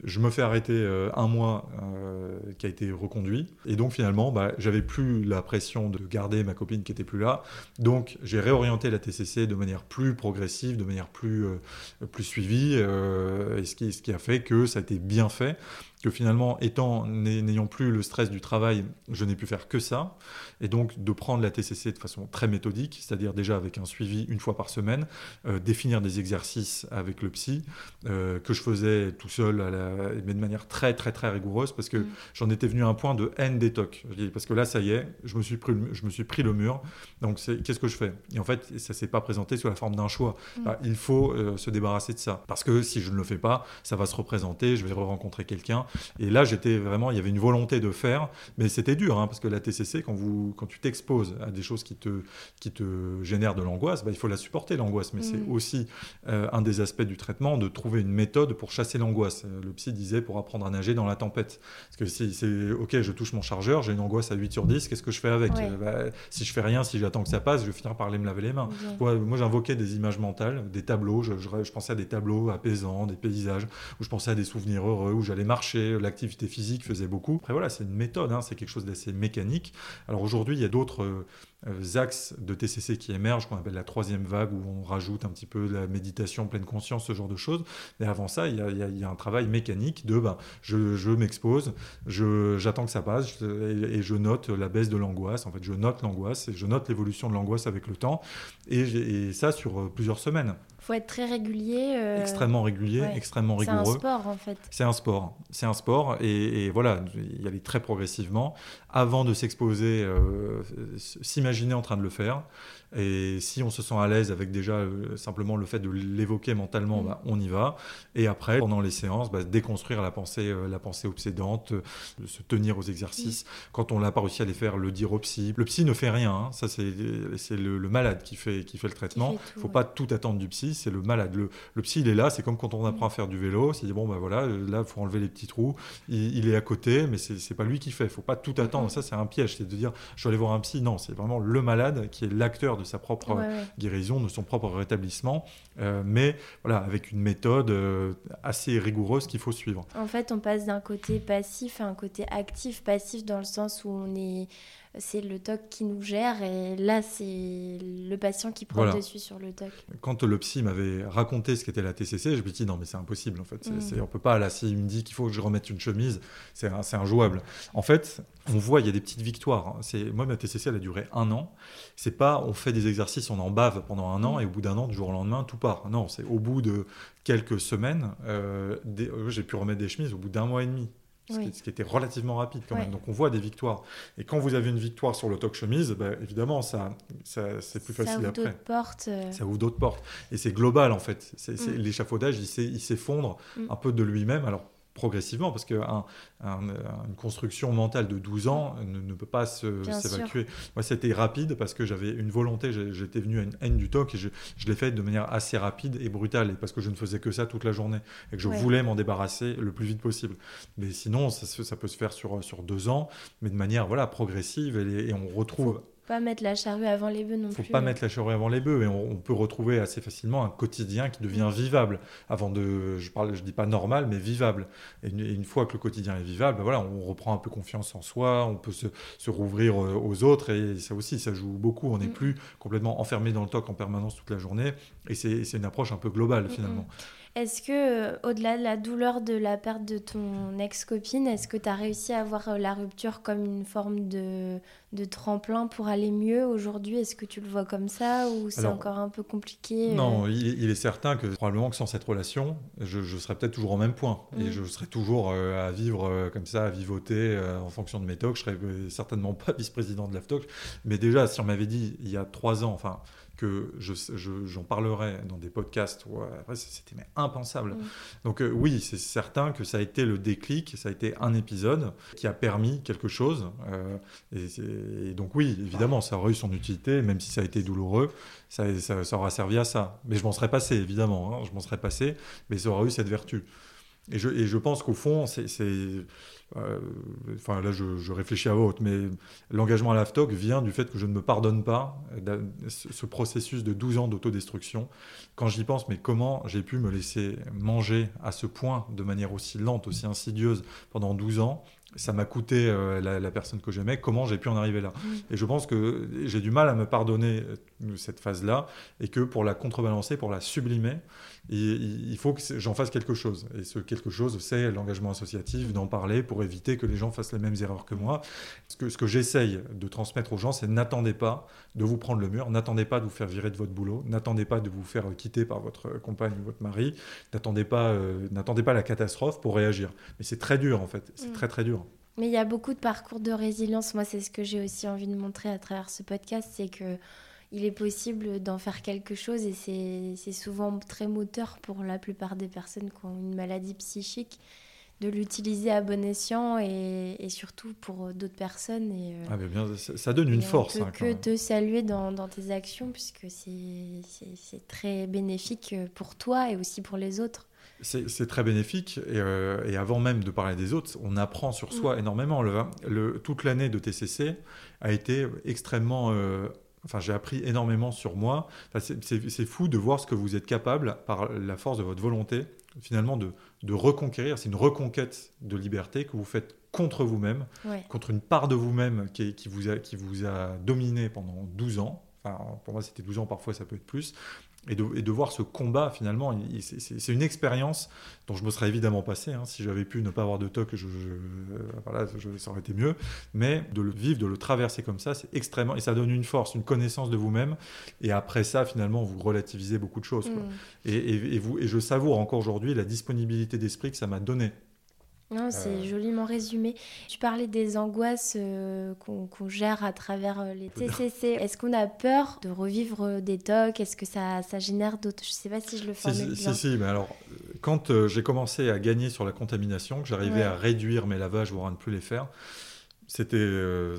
Je me fais arrêter euh, un mois euh, qui a été reconduit. Et donc finalement, bah, j'avais plus la pression de garder ma copine qui était plus là. Donc j'ai réorienté la TCC de manière plus progressive, de manière plus, euh, plus suivie. et ce qui, ce qui a fait que ça a été bien fait que finalement, étant n'ayant plus le stress du travail, je n'ai pu faire que ça, et donc de prendre la TCC de façon très méthodique, c'est-à-dire déjà avec un suivi une fois par semaine, euh, définir des exercices avec le psy euh, que je faisais tout seul, à la, mais de manière très très très rigoureuse, parce que mm. j'en étais venu à un point de haine des tocs, parce que là ça y est, je me suis pris, je me suis pris le mur, donc qu'est-ce que je fais? Et en fait, ça s'est pas présenté sous la forme d'un choix. Mm. Bah, il faut euh, se débarrasser de ça, parce que si je ne le fais pas, ça va se représenter, je vais re-rencontrer quelqu'un et là, j'étais vraiment, il y avait une volonté de faire, mais c'était dur, hein, parce que la TCC, quand, vous, quand tu t'exposes à des choses qui te, qui te génèrent de l'angoisse, bah, il faut la supporter, l'angoisse. Mais c'est mm. aussi euh, un des aspects du traitement de trouver une méthode pour chasser l'angoisse. Euh, le psy disait pour apprendre à nager dans la tempête. Parce que si c'est, ok, je touche mon chargeur, j'ai une angoisse à 8 sur 10, qu'est-ce que je fais avec? Bah, Si je fais rien, si j'attends que ça passe, je vais finir par aller me laver les mains. moi, j'invoquais des images mentales, des tableaux, je, je, pensais à des tableaux apaisants, des paysages, où je pensais à des souvenirs heureux, où j'allais marcher, l'activité physique faisait beaucoup. Après voilà, c'est une méthode, hein, c'est quelque chose d'assez mécanique. Alors aujourd'hui, il y a d'autres euh, axes de TCC qui émergent, qu'on appelle la troisième vague, où on rajoute un petit peu la méditation, pleine conscience, ce genre de choses. Mais avant ça, il y a, un travail mécanique de ben, je, m'expose, j'attends que ça passe et, je note la baisse de l'angoisse. En fait, je note l'angoisse et je note l'évolution de l'angoisse avec le temps. Et, et, ça sur euh, plusieurs semaines
faut être très régulier. Euh,
extrêmement régulier, extrêmement rigoureux.
C'est un sport en fait.
C'est un sport. C'est un sport et, voilà, y aller très progressivement avant de s'exposer, euh, s'imaginer en train de le faire. Et si on se sent à l'aise avec déjà euh, simplement le fait de l'évoquer mentalement, mm. bah, on y va. Et après, pendant les séances, bah, déconstruire la pensée, euh, la pensée obsédante, euh, se tenir aux exercices. Mm. Quand on n'a pas réussi à les faire, le dire au psy. Le psy ne fait rien. Hein. Ça, c'est le, le, malade qui fait, qui fait le traitement. Il ne faut pas tout attendre du psy. C'est le malade. Le, le, psy, il est là. C'est comme quand on apprend à faire du vélo. C'est bon, bah voilà, là, il faut enlever les petits trous. Il, est à côté, mais c'est pas lui qui fait. Il faut pas tout attendre. Ça, c'est un piège. C'est de dire, je vais aller voir un psy. Non, c'est vraiment le malade qui est l'acteur de sa propre guérison, de son propre rétablissement, euh, mais voilà, avec une méthode euh, assez rigoureuse qu'il faut suivre.
En fait, on passe d'un côté passif à un côté actif, passif dans le sens où on est c'est le TOC qui nous gère et là c'est le patient qui prend le dessus sur le TOC.
Quand le psy m'avait raconté ce qu'était la TCC, je me dit non mais c'est impossible en fait, mm. on peut pas là s'il me dit qu'il faut que je remette une chemise, c'est injouable. En fait, on voit il y a des petites victoires. Hein. C'est moi ma TCC elle a duré un an. C'est pas on fait des exercices, on en bave pendant un an mm. et au bout d'un an du jour au lendemain tout part. Non, c'est au bout de quelques semaines, euh, euh, j'ai pu remettre des chemises au bout d'un mois et demi ce, qui, était relativement rapide quand même. Donc on voit des victoires. Et quand vous avez une victoire sur le talk chemise, bah, évidemment, ça, ça c'est plus facile ça après.
Portes.
Euh. Ça ouvre d'autres portes. Et c'est global en fait. C'est, mm. L'échafaudage, il s'effondre mm. un peu de lui-même. Alors progressivement, parce qu'une un, une construction mentale de 12 ans ne, peut pas s'évacuer. Moi, c'était rapide parce que j'avais une volonté, j'étais venu à une haine du TOC et je, je l'ai fait de manière assez rapide et brutale, et parce que je ne faisais que ça toute la journée, et que je voulais m'en débarrasser le plus vite possible. Mais sinon, ça, ça, peut se faire sur, sur deux ans, mais de manière voilà, progressive, et, et on retrouve
pas mettre la charrue avant les bœufs non
plus.
Faut
pas mettre la charrue avant les bœufs et on, peut retrouver assez facilement un quotidien qui devient vivable. Avant de, je parle, je dis pas normal, mais vivable. Et une, fois que le quotidien est vivable, ben voilà, on reprend un peu confiance en soi, on peut se, se rouvrir euh, aux autres et ça aussi, ça joue beaucoup. On n'est mm. plus complètement enfermé dans le toc en permanence toute la journée et c'est une approche un peu globale finalement.
Est-ce que, euh, au-delà de la douleur de la perte de ton ex-copine, est-ce que tu as réussi à voir euh, la rupture comme une forme de, de tremplin pour aller mieux aujourd'hui? Est-ce que tu le vois comme ça ou c'est encore un peu compliqué
euh? Non, il, est certain que probablement que sans cette relation, je, serais peut-être toujours au même point et mm. je serais toujours à vivre comme ça, à vivoter en fonction de mes talks. Je serais certainement pas vice-président de l'AFTOC. Mais déjà, si on m'avait dit il y a trois ans, enfin que j'en parlerai dans des podcasts. après, c'était impensable. Donc euh, oui, c'est certain que ça a été le déclic, ça a été un épisode qui a permis quelque chose. Euh, et, donc oui, évidemment, ça aura eu son utilité, même si ça a été douloureux, ça, ça, aura servi à ça. Mais je m'en serais passé, évidemment, hein, je m'en serais passé, mais ça aura eu cette vertu. Et je, et je pense qu'au fond, c'est euh, enfin là je, réfléchis à autre, mais l'engagement à l'AFTOC vient du fait que je ne me pardonne pas ce processus de 12 ans d'autodestruction. Quand j'y pense, mais comment j'ai pu me laisser manger à ce point de manière aussi lente, aussi insidieuse pendant 12 ans? Ça m'a coûté euh, la, personne que j'aimais, comment j'ai pu en arriver là? Et je pense que j'ai du mal à me pardonner euh, cette phase-là, et que pour la contrebalancer, pour la sublimer, il, faut que j'en fasse quelque chose. Et ce quelque chose, c'est l'engagement associatif, d'en parler pour éviter que les gens fassent les mêmes erreurs que moi. Ce que, ce que j'essaye de transmettre aux gens, c'est n'attendez pas de vous prendre le mur, n'attendez pas de vous faire virer de votre boulot, n'attendez pas de vous faire quitter par votre compagne ou votre mari, n'attendez pas, euh, n'attendez pas la catastrophe pour réagir. Mais c'est très dur en fait, c'est mm. très très dur.
Mais il y a beaucoup de parcours de résilience. Moi, c'est ce que j'ai aussi envie de montrer à travers ce podcast, c'est que il est possible d'en faire quelque chose et c'est souvent très moteur pour la plupart des personnes qui ont une maladie psychique de l'utiliser à bon escient et, surtout pour d'autres personnes. Et,
euh, ah bien, ça, donne une force.
On peut hein, que te saluer dans, dans, tes actions puisque c'est très bénéfique pour toi et aussi pour les autres.
C'est très bénéfique et, euh, et, avant même de parler des autres, on apprend sur soi mm. énormément. Le, le, toute l'année de TCC a été extrêmement euh, Enfin, j'ai appris énormément sur moi. c'est fou de voir ce que vous êtes capable, par la force de votre volonté, finalement, de, de reconquérir. C'est une reconquête de liberté que vous faites contre vous-même, contre une part de vous-même qui, qui, vous a, qui vous a dominé pendant 12 ans. Enfin, pour moi, c'était 12 ans, parfois ça peut être plus et de, voir ce combat finalement, c'est une expérience dont je me serais évidemment passé. Hein. si j'avais pu ne pas avoir de toc, je, voilà, ça aurait été mieux. Mais de le vivre, de le traverser comme ça, c'est extrêmement. Et ça donne une force, une connaissance de vous-même. Et après ça, finalement, vous relativisez beaucoup de choses. Mm. Et, vous, et je savoure encore aujourd'hui la disponibilité d'esprit que ça m'a donné
non, c'est euh. joliment résumé. Tu parlais des angoisses euh, qu'on gère à travers euh, les TCC. Est-ce qu'on a peur de revivre des tocs? Est-ce que ça, ça génère d'autres? Je ne sais pas si je le formule
si, bien. Si, si, mais alors, quand j'ai commencé à gagner sur la contamination, que j'arrivais à réduire mes lavages, voire à ne plus les faire,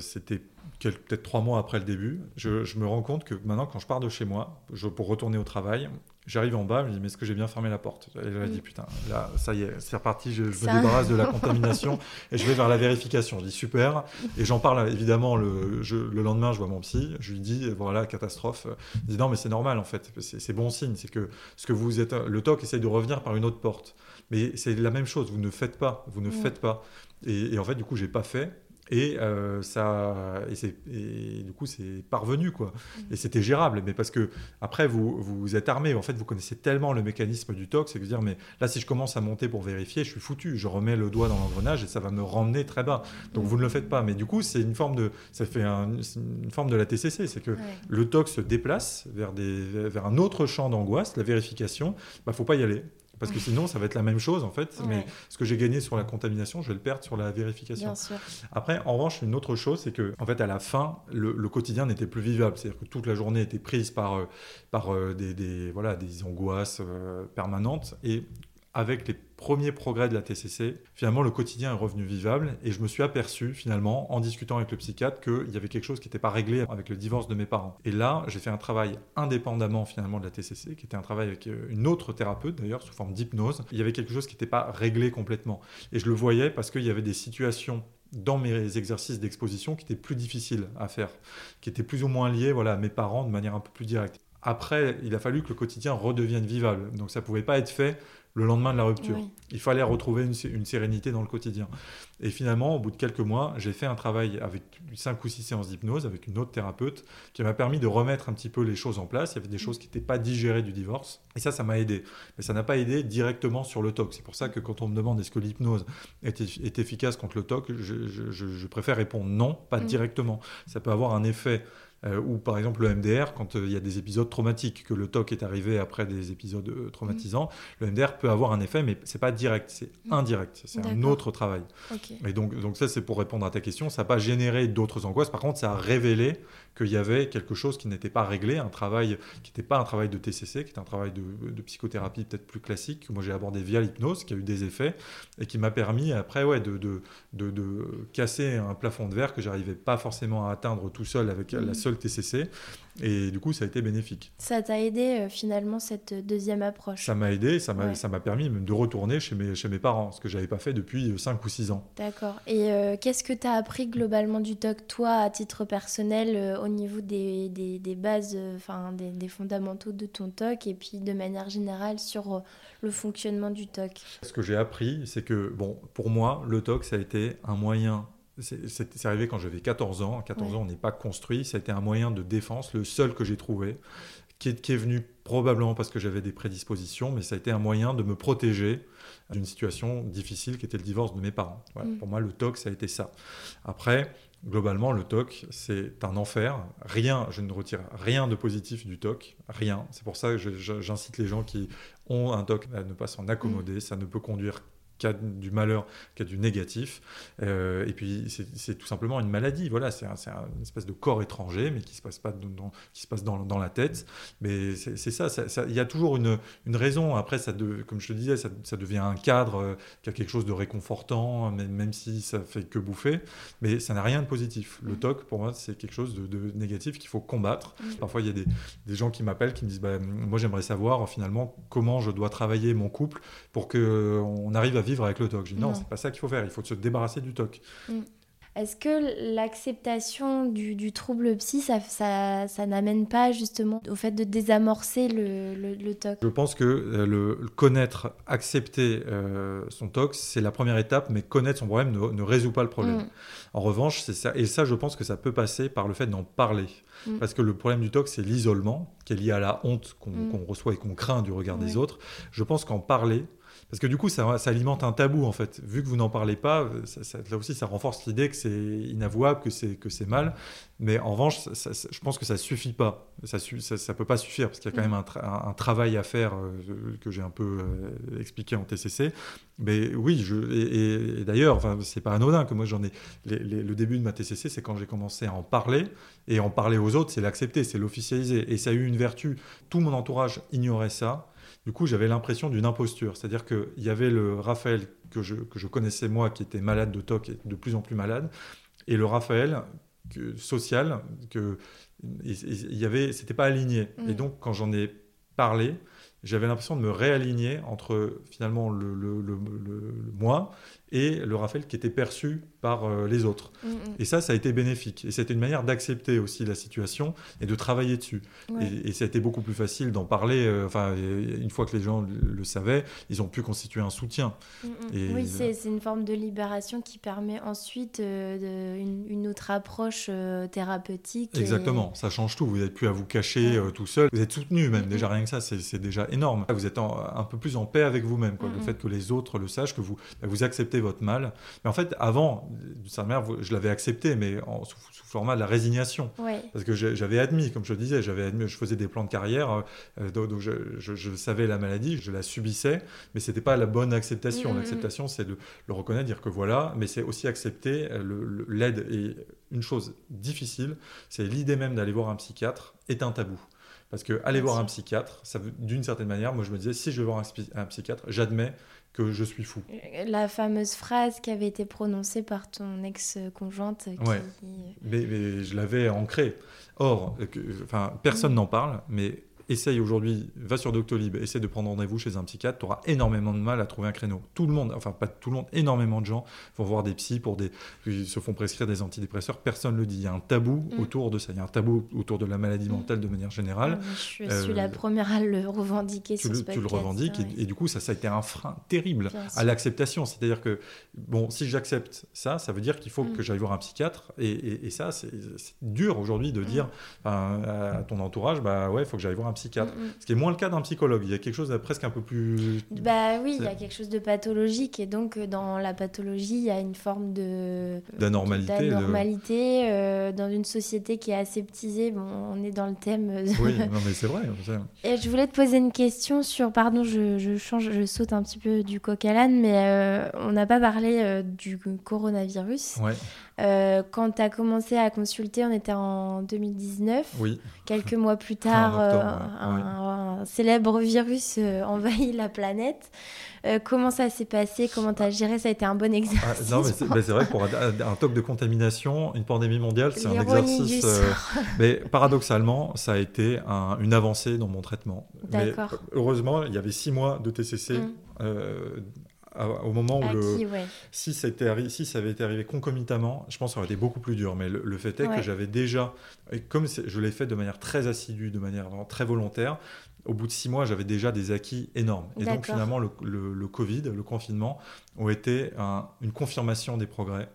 c'était c'était peut-être trois mois après le début. Je, je, me rends compte que maintenant, quand je pars de chez moi, je, pour retourner au travail, J'arrive en bas, je me dis, mais est-ce que j'ai bien fermé la porte? Et je me dis, putain, là, ça y est, c'est reparti, je, me débarrasse de la contamination et je vais vers la vérification. Je dis, super. Et j'en parle évidemment le, le, lendemain, je vois mon psy, je lui dis, voilà, catastrophe. Il dit, non, mais c'est normal en fait, c'est bon signe, c'est que ce que vous êtes, le TOC essaye de revenir par une autre porte. Mais c'est la même chose, vous ne faites pas, vous ne faites pas. Et, et, en fait, du coup, j'ai pas fait. Et, euh, ça, et, du coup, c'est parvenu, quoi. Mm. Et c'était gérable, mais parce que après, vous, vous êtes armé. En fait, vous connaissez tellement le mécanisme du TOC, c'est que dire, mais là, si je commence à monter pour vérifier, je suis foutu. Je remets le doigt dans l'engrenage et ça va me ramener très bas. Donc, vous ne le faites pas. Mais du coup, c'est une forme de, ça fait une forme de la TCC, c'est que le TOC se déplace vers, des, vers un autre champ d'angoisse, la vérification. Il bah, faut pas y aller. Parce que sinon, ça va être la même chose, en fait. Mais ce que j'ai gagné sur la contamination, je vais le perdre sur la vérification. Après, en revanche, une autre chose, c'est que, en fait, à la fin, le, quotidien n'était plus vivable. C'est-à-dire que toute la journée était prise par, euh, par euh, des, voilà, des angoisses euh, permanentes. Et avec les premiers progrès de la TCC, finalement, le quotidien est revenu vivable et je me suis aperçu, finalement, en discutant avec le psychiatre, qu'il y avait quelque chose qui n'était pas réglé avec le divorce de mes parents. Et là, j'ai fait un travail indépendamment, finalement, de la TCC, qui était un travail avec euh, une autre thérapeute, d'ailleurs, sous forme d'hypnose. Il y avait quelque chose qui n'était pas réglé complètement. Et je le voyais parce qu'il y avait des situations dans mes exercices d'exposition qui étaient plus difficiles à faire, qui étaient plus ou moins liées voilà, à mes parents de manière un peu plus directe. Après, il a fallu que le quotidien redevienne vivable. Donc ça ne pouvait pas être fait le lendemain de la rupture. Il fallait retrouver une, sérénité dans le quotidien. Et finalement, au bout de quelques mois, j'ai fait un travail avec cinq ou six séances d'hypnose avec une autre thérapeute qui m'a permis de remettre un petit peu les choses en place. Il y avait des choses qui n'étaient pas digérées du divorce. Et ça, ça m'a aidé. Mais ça n'a pas aidé directement sur le TOC. C'est pour ça que quand on me demande est-ce que l'hypnose est, efficace contre le TOC, je, préfère répondre non, pas mm. directement. Ça peut avoir un effet Euh, ou par exemple le MDR, quand euh, il y a des épisodes traumatiques, que le TOC est arrivé après des épisodes euh, traumatisants, le MDR peut avoir un effet, mais c'est pas direct, c'est indirect, c'est un autre travail. Et donc, donc ça, c'est pour répondre à ta question. Ça n'a pas généré d'autres angoisses. Par contre, ça a révélé qu'il y avait quelque chose qui n'était pas réglé, un travail qui n'était pas un travail de TCC, qui était un travail de, de psychothérapie peut-être plus classique, que moi j'ai abordé via l'hypnose, qui a eu des effets, et qui m'a permis après ouais, de, de, de, casser un plafond de verre que j'arrivais pas forcément à atteindre tout seul avec la seule TCC. Et du coup, ça a été bénéfique.
Ça t'a aidé euh, finalement cette deuxième approche.
Ça m'a aidé, ça m'a
Ouais.
permis même de retourner chez mes, chez mes parents, ce que j'avais pas fait depuis 5 ou 6 ans.
D'accord. Et euh, qu'est-ce que tu as appris globalement du TOC, toi, à titre personnel, euh, au niveau des, des, des bases, euh, enfin des, des fondamentaux de ton TOC, et puis de manière générale sur euh, le fonctionnement du TOC?
Ce que j'ai appris, c'est que, bon, pour moi, le TOC, ça a été un moyen. C'est arrivé quand j'avais 14 ans. À 14
Ouais.
ans, on n'est pas construit. Ça a été un moyen de défense, le seul que j'ai trouvé, qui est, qui est venu probablement parce que j'avais des prédispositions, mais ça a été un moyen de me protéger d'une situation difficile qui était le divorce de mes parents. Voilà.
Mm.
Pour moi, le TOC, ça a été ça. Après, globalement, le TOC, c'est un enfer. Rien, je ne retire rien de positif du TOC, rien. C'est pour ça que j'incite les gens qui ont un TOC à ne pas s'en accommoder. Ça ne peut conduire qu'à du malheur, qu'à du négatif. Euh, et puis, c'est- tout simplement une maladie. Voilà, c'est un- c'est un- une espèce de corps étranger, mais qui se passe pas dans, qui se passe dans, dans la tête. Mais c'est ça. Il y a toujours une, une raison. Après, ça de- comme je te disais, ça, ça devient un cadre euh, qui a quelque chose de réconfortant, même, même si ça fait que bouffer. Mais ça n'a rien de positif. Le TOC, pour moi, c'est quelque chose de, de négatif qu'il faut combattre. Parfois, il y a des, des gens qui m'appellent, qui me disent bah, Moi, j'aimerais savoir finalement comment je dois travailler mon couple pour qu'on arrive à vivre avec le TOC. Je dis Non,
Non.
c'est pas ça qu'il faut faire. Il faut se débarrasser du TOC.
Est-ce que l'acceptation du, du trouble psy, ça, ça, ça n'amène pas justement au fait de désamorcer le, le, le TOC?
Je pense que euh, le, le connaître, accepter euh, son TOC, c'est la première étape, mais connaître son problème ne, ne résout pas le problème.
Mm.
En revanche, c'est ça, et ça, je pense que ça peut passer par le fait d'en parler.
Mm.
Parce que le problème du TOC, c'est l'isolement, qui est lié à la honte qu'on
Mm.
reçoit et qu'on craint du regard des autres. Je pense qu'en parler, parce que du coup, ça, ça alimente un tabou, en fait. Vu que vous n'en parlez pas, ça- ça- là aussi, ça renforce l'idée que c'est inavouable, que c'est que c'est mal. Mais en revanche, je pense que ça suffit pas. Ça, ça peut pas suffire, parce qu'il y a quand
Mm.
même un, tra- un- un travail à faire euh, que j'ai un peu euh, expliqué en TCC. Mais oui, je, et, et- et d'ailleurs, enfin, c'est pas anodin que moi j'en ai. les- les- le début de ma TCC, c'est quand j'ai commencé à en parler. Et en parler aux autres, c'est l'accepter, c'est l'officialiser. Et ça a eu une vertu. Tout mon entourage ignorait ça. Du coup, j'avais l'impression d'une imposture. C'est-à-dire qu'il y avait le Raphaël que je, que je connaissais moi, qui était malade de TOC et de plus en plus malade, et le Raphaël que- social, que il y avait, c'était pas aligné.
Mm.
Et donc, quand j'en ai parlé, j'avais l'impression de me réaligner entre finalement le, le- le- le- le moi et le Raphaël qui était perçu par euh, les autres.
Mm, mm.
Et ça, ça a été bénéfique. Et c'était une manière d'accepter aussi la situation et de travailler dessus.
Ouais.
Et, et ça a été beaucoup plus facile d'en parler. euh, enfin, une fois que les gens le, le savaient, ils ont pu constituer un soutien.
Mm.
Et-
Oui, c'est c'est une forme de libération qui permet ensuite euh, de- une, une autre approche euh, thérapeutique. et-
Exactement, ça change tout. Vous n'êtes plus à vous cacher euh, tout seul. Vous êtes soutenu même. Déjà rien que ça, c'est c'est déjà énorme. Vous êtes en- un peu plus en paix avec vous-même. quoi. Le fait que les autres le sachent, que vous, bah, vous acceptez votre mal. Mais en fait, avant, d'une certaine manière, je l'avais accepté, mais en, sous, sous format de la résignation.
Ouais.
Parce que j'avais admis, comme je le disais, j'avais admis, je faisais des plans de carrière, euh, donc, donc je, je- je savais la maladie, je la subissais, mais c'était pas la bonne acceptation.
Mhm.
L'acceptation, c'est de le reconnaître, dire que voilà, mais c'est aussi accepter euh, l'aide. Et une chose difficile, c'est l'idée même d'aller voir un psychiatre est un tabou. Parce que aller voir un psychiatre, ça d'une certaine manière, moi je me disais, si je vais voir un psychiatre, j'admets que je suis fou.
La fameuse phrase qui avait été prononcée par ton ex-conjointe. qui-
Ouais. Mais, mais je l'avais ancré. Or, euh, que- enfin, personne n'en parle, mais essaye aujourd'hui, va sur Doctolib, essaie de prendre rendez-vous chez un psychiatre, tu auras énormément de mal à trouver un créneau. Tout le monde, enfin pas tout le monde, énormément de gens vont voir des psys pour des, ils se font prescrire des antidépresseurs, personne ne le dit. Il y a un tabou
Mm.
autour de ça, il y a un tabou autour de la maladie mentale de manière générale.
Je suis
Euh,
la première à le revendiquer
tu
sur
le,
ce
tu le revendiques
ouais.
et, et du coup ça, ça a été un frein terrible à l'acceptation c'est à dire que bon si j'accepte ça ça veut dire qu'il faut
Mm.
que j'aille voir un psychiatre et, et- et ça c'est dur aujourd'hui de dire à ton entourage bah ouais il faut que j'aille voir un psychiatre.
Mm.
Ce qui est moins le cas d'un psychologue. Il y a quelque chose de presque un peu plus.
Bah oui, il y a quelque chose de pathologique et donc euh, dans la pathologie, il y a une forme de
D'anormalité, de-
d'anormalité, euh, dans une société qui est aseptisée. Bon, on est dans le thème. euh,
Oui, non, mais c'est vrai.
Et je voulais te poser une question sur, pardon, je, je change, je saute un petit peu du coq à l'âne, mais euh, on n'a pas parlé euh, du coronavirus.
Ouais.
Euh, quand tu as commencé à consulter, on était en 2019.
Oui.
Quelques mois plus tard,
octobre,
euh,
ouais.
un, un célèbre virus euh, envahit la planète. Euh, comment ça s'est passé? Comment tu as géré? Ça a été un bon
Ah,
exercice
non, mais c'est vrai pour un, un toc de contamination, une pandémie mondiale, c'est un exercice. mais paradoxalement, ça a été un- une avancée dans mon traitement. Mais
D'accord.
heureusement, il y avait six mois de TCC. Au moment où
Acquis,
le.
ouais.
Si, ça était si ça avait été arrivé concomitamment, je pense que ça aurait été beaucoup plus dur. Mais le, le fait est
Ouais.
que j'avais déjà, et comme je l'ai fait de manière très assidue, de manière vraiment très volontaire, au bout de six mois, j'avais déjà des acquis énormes. Et donc finalement, le, le- le Covid, le confinement, ont été un- une confirmation des progrès.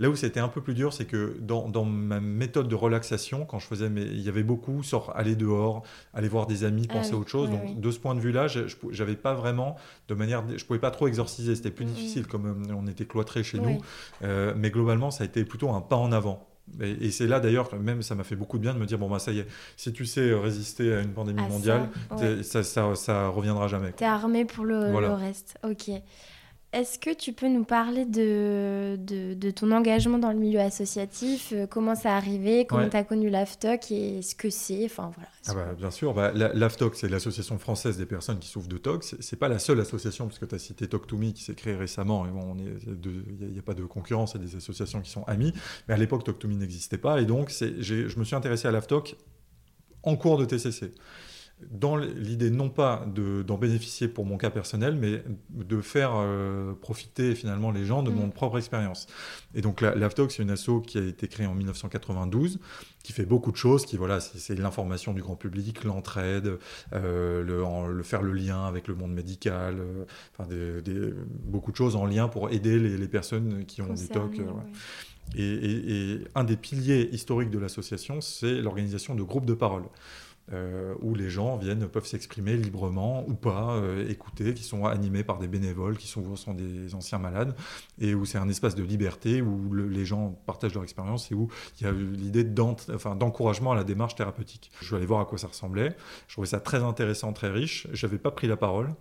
Là où c'était un peu plus dur, c'est que dans, dans ma méthode de relaxation, quand je faisais, mes, il y avait beaucoup, sort, aller dehors, aller voir des amis,
Ah
penser à autre chose.
oui,
Donc
oui.
de ce point de vue-là, j'avais pas vraiment de manière, je pouvais pas trop exorciser. C'était plus
Mhm.
difficile, comme euh, on était cloîtrés chez
Oui.
nous. Euh, mais globalement, ça a été plutôt un pas en avant. Et, c'est là d'ailleurs, même ça m'a fait beaucoup de bien de me dire bon bah ça y est, si tu sais résister à une pandémie
ça,
mondiale,
ouais.
ça, ça, ça reviendra jamais.
T'es armé pour le,
Voilà.
le reste. Ok. Est-ce que tu peux nous parler de, de, de ton engagement dans le milieu associatif euh, Comment ça a arrivé Comment
Ouais.
tu as connu l'AFTOC et ce que c'est Enfin voilà.
Ah bah, bien sûr, bah, la- l'AFTOC, c'est l'association française des personnes qui souffrent de TOC. C'est c'est pas la seule association, puisque tu as cité Talk2Me qui s'est créée récemment. Et bon, Il n'y a, pas de concurrence, c'est des associations qui sont amies. Mais à l'époque, Talk2Me n'existait pas. Et donc, je me suis intéressé à l'AFTOC en cours de TCC. Dans l'idée non pas de- d'en bénéficier pour mon cas personnel, mais de faire euh, profiter finalement les gens de
Mm.
mon propre expérience. Et donc la- l'AFTOC, c'est une asso qui a été créée en 1992, qui fait beaucoup de choses, qui voilà, c'est l'information du grand public, l'entraide, euh, le, en- le faire le lien avec le monde médical, euh, enfin des, des- beaucoup de choses en lien pour aider les, les personnes qui ont des TOC.
Concerné,
ouais.
ouais.
Et, et- et un des piliers historiques de l'association, c'est l'organisation de groupes de parole. Euh, où les gens viennent, peuvent s'exprimer librement ou pas, euh, écouter, qui sont animés par des bénévoles, qui souvent sont des anciens malades, et où c'est un espace de liberté, où le- les gens partagent leur expérience et où il y a l'idée d'encouragement à la démarche thérapeutique. Je suis allé voir à quoi ça ressemblait, je trouvais ça très intéressant, très riche, j'avais pas pris la parole,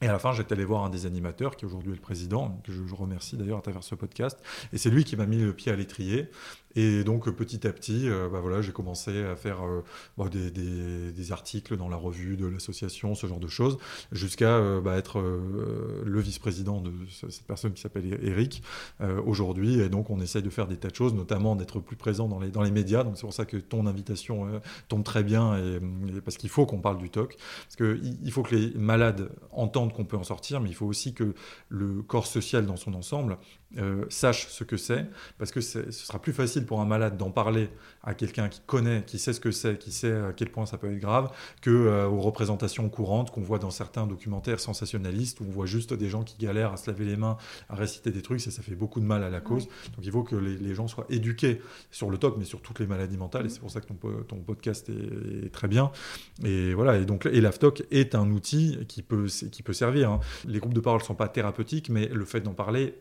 et à la fin, j'étais allé voir un des animateurs, qui aujourd'hui est le président, que je, je remercie d'ailleurs à travers ce podcast. Et c'est lui qui m'a mis le pied à l'étrier. Et donc, petit à petit, euh, bah voilà, j'ai commencé à faire euh, bon, des, articles dans la revue de l'association, ce genre de choses, jusqu'à euh, bah, être le vice-président de ce- cette personne qui s'appelle Eric aujourd'hui. Et donc, on essaye de faire des tas de choses, notamment d'être plus présent dans les, dans les médias. Donc, c'est pour ça que ton invitation tombe très bien, et, parce qu'il faut qu'on parle du TOC. Parce qu'il il faut que les malades entendent qu'on peut en sortir, mais il faut aussi que le corps social dans son ensemble euh, sache ce que c'est, parce que ce sera plus facile pour un malade d'en parler à quelqu'un qui connaît, qui sait ce que c'est, qui sait à quel point ça peut être grave, que euh, aux représentations courantes qu'on voit dans certains documentaires sensationnalistes où on voit juste des gens qui galèrent à se laver les mains, à réciter des trucs, et ça fait beaucoup de mal à la cause. Donc il faut que les, les gens soient éduqués sur le TOC, mais sur toutes les maladies mentales, et c'est pour ça que ton, po- ton podcast est, est très bien. Et voilà, et donc et l'AFTOC est un outil qui peut, qui peut servir. hein. Les groupes de parole ne sont pas thérapeutiques, mais le fait d'en parler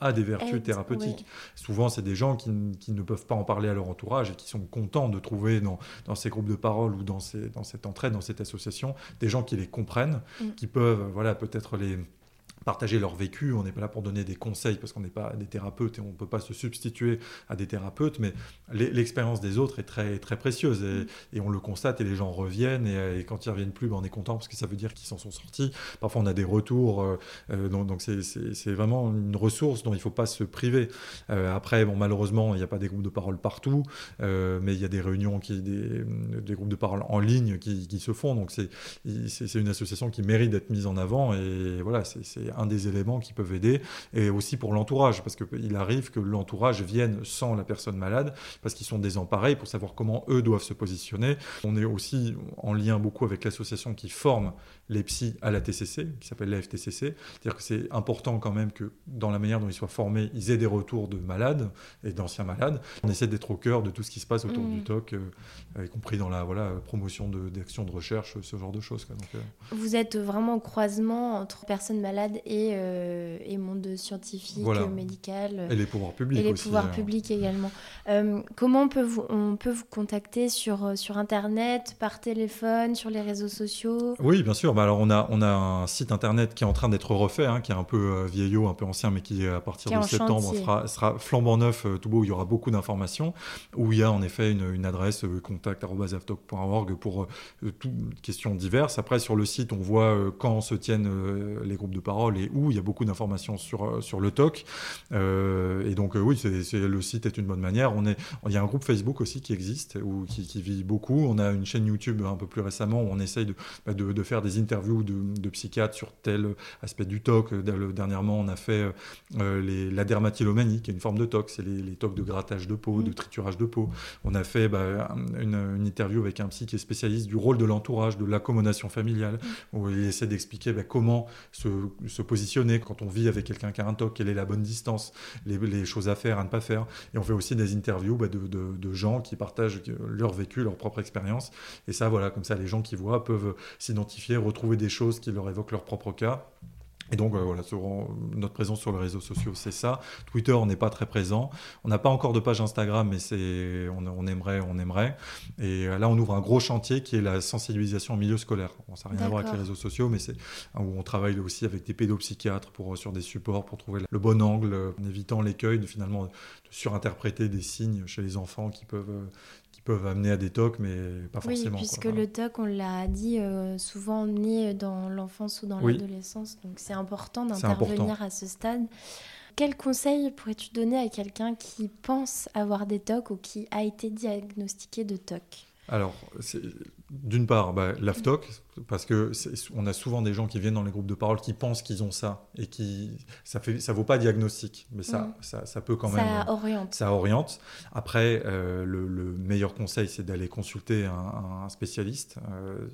a des vertus
Aide,
thérapeutiques.
ouais.
Souvent, c'est des gens qui, qui ne peuvent pas en parler à leur entourage et qui sont contents de trouver dans, dans ces groupes de parole ou dans, ces, dans cette entraide, dans cette association, des gens qui les comprennent,
Mm.
qui peuvent voilà, peut-être les partager leur vécu. On n'est pas là pour donner des conseils parce qu'on n'est pas des thérapeutes et on ne peut pas se substituer à des thérapeutes, mais l'e- l'expérience des autres est très, très précieuse et, et on le constate et les gens reviennent et, et quand ils reviennent plus, ben, on est content parce que ça veut dire qu'ils s'en sont sortis. Parfois, on a des retours, euh, euh, donc c'est- vraiment une ressource dont il ne faut pas se priver. Euh, après, bon, malheureusement, il n'y a pas des groupes de parole partout, euh, mais il y a des réunions, qui, des, des groupes de parole en ligne qui, qui se font, donc c'est une association qui mérite d'être mise en avant et voilà, c'est un des éléments qui peuvent aider, et aussi pour l'entourage, parce qu'il arrive que l'entourage vienne sans la personne malade, parce qu'ils sont désemparés pour savoir comment eux doivent se positionner. On est aussi en lien beaucoup avec l'association qui forme les psys à la TCC, qui s'appelle la FTCC. C'est-à-dire que c'est important quand même que dans la manière dont ils soient formés, ils aient des retours de malades et d'anciens malades. On essaie d'être au cœur de tout ce qui se passe autour
Mm.
du TOC, euh, y compris dans la voilà, promotion de- d'actions de, recherche, ce genre de choses. quoi. Donc, euh,
Vous êtes vraiment au croisement entre personnes malades et, euh, et monde scientifique,
Voilà.
médical.
Et les pouvoirs publics
Et les
aussi,
pouvoirs publics également. Euh, comment on peut vous, on peut vous contacter sur, euh, sur Internet, par téléphone, sur les réseaux sociaux?
Oui, bien sûr. Bah, alors on a, on a un site internet qui est en train d'être refait, hein, qui est un peu euh, vieillot, un peu ancien, mais qui à partir
Qui
de septembre sera, sera flambant neuf, tout beau, où il y aura beaucoup d'informations, où il y a en effet une, une adresse contact@avtoc.org pour toutes questions diverses. Après sur le site, on voit quand se tiennent les groupes de parole et où. Il y a beaucoup d'informations sur euh, sur le TOC. Euh, et donc euh, oui, c'est, c'est- le site est une bonne manière. On est, il y a un groupe Facebook aussi qui existe, ou qui, qui vit beaucoup. On a une chaîne YouTube un peu plus récemment où on essaye de, bah, de, de faire des interviews de, de psychiatres sur tel aspect du TOC. Dernièrement, on a fait les- la dermatillomanie, qui est une forme de TOC. C'est les, les TOC de grattage de peau, de triturage de peau. On a fait bah, une, une interview avec un psy qui est spécialiste du rôle de l'entourage, de l'accommodation familiale, où il essaie d'expliquer bah, comment se, se positionner quand on vit avec quelqu'un qui a un TOC, quelle est la bonne distance, les, choses à faire, à ne pas faire. Et on fait aussi des interviews bah, de, de- de gens qui partagent leur vécu, leur propre expérience. Et ça, voilà, comme ça, les gens qui voient peuvent s'identifier, retrouver des choses qui leur évoquent leur propre cas. Et donc euh, voilà, sur- notre présence sur les réseaux sociaux, c'est ça. Twitter, on n'est pas très présent. On n'a pas encore de page Instagram, mais c'est, on, on aimerait, on aimerait. Et euh, là, on ouvre un gros chantier qui est la sensibilisation au milieu scolaire. Bon, ça n'a rien à voir avec les réseaux sociaux, mais c'est où on travaille aussi avec des pédopsychiatres pour, sur des supports pour trouver le bon angle, euh, en évitant l'écueil de finalement de surinterpréter des signes chez les enfants qui peuvent, euh, peuvent amener à des tocs, mais pas
Oui,
forcément.
puisque
quoi.
le TOC, on l'a dit, euh, souvent né dans l'enfance ou dans
Oui.
l'adolescence. Donc c'est important d'intervenir à ce stade. Quel conseil pourrais-tu donner à quelqu'un qui pense avoir des TOC ou qui a été diagnostiqué de TOC?
Alors, c'est- d'une part, bah, l'AFTOC, parce que on a souvent des gens qui viennent dans les groupes de parole qui pensent qu'ils ont ça et qui ça fait ça vaut pas diagnostic, mais ça
Mm.
ça, ça peut quand
Ça
même euh,
oriente.
Ça oriente. Après, euh, le, le meilleur conseil, c'est d'aller consulter un, un spécialiste, euh,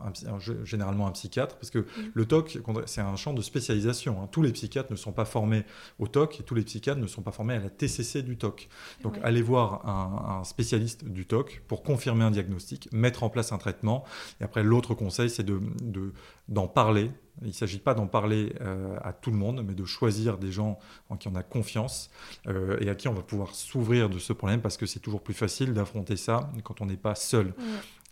un un- généralement un psychiatre, parce que le TOC, c'est un champ de spécialisation. hein. Tous les psychiatres ne sont pas formés au TOC et tous les psychiatres ne sont pas formés à la TCC du TOC. Donc, allez voir un, un spécialiste du TOC pour confirmer un diagnostic, mettre en place un traitement. Et après, l'autre conseil, c'est de, de- d'en parler. Il ne s'agit pas d'en parler euh, à tout le monde, mais de choisir des gens en qui on a confiance euh, et à qui on va pouvoir s'ouvrir de ce problème parce que c'est toujours plus facile d'affronter ça quand on n'est pas seul.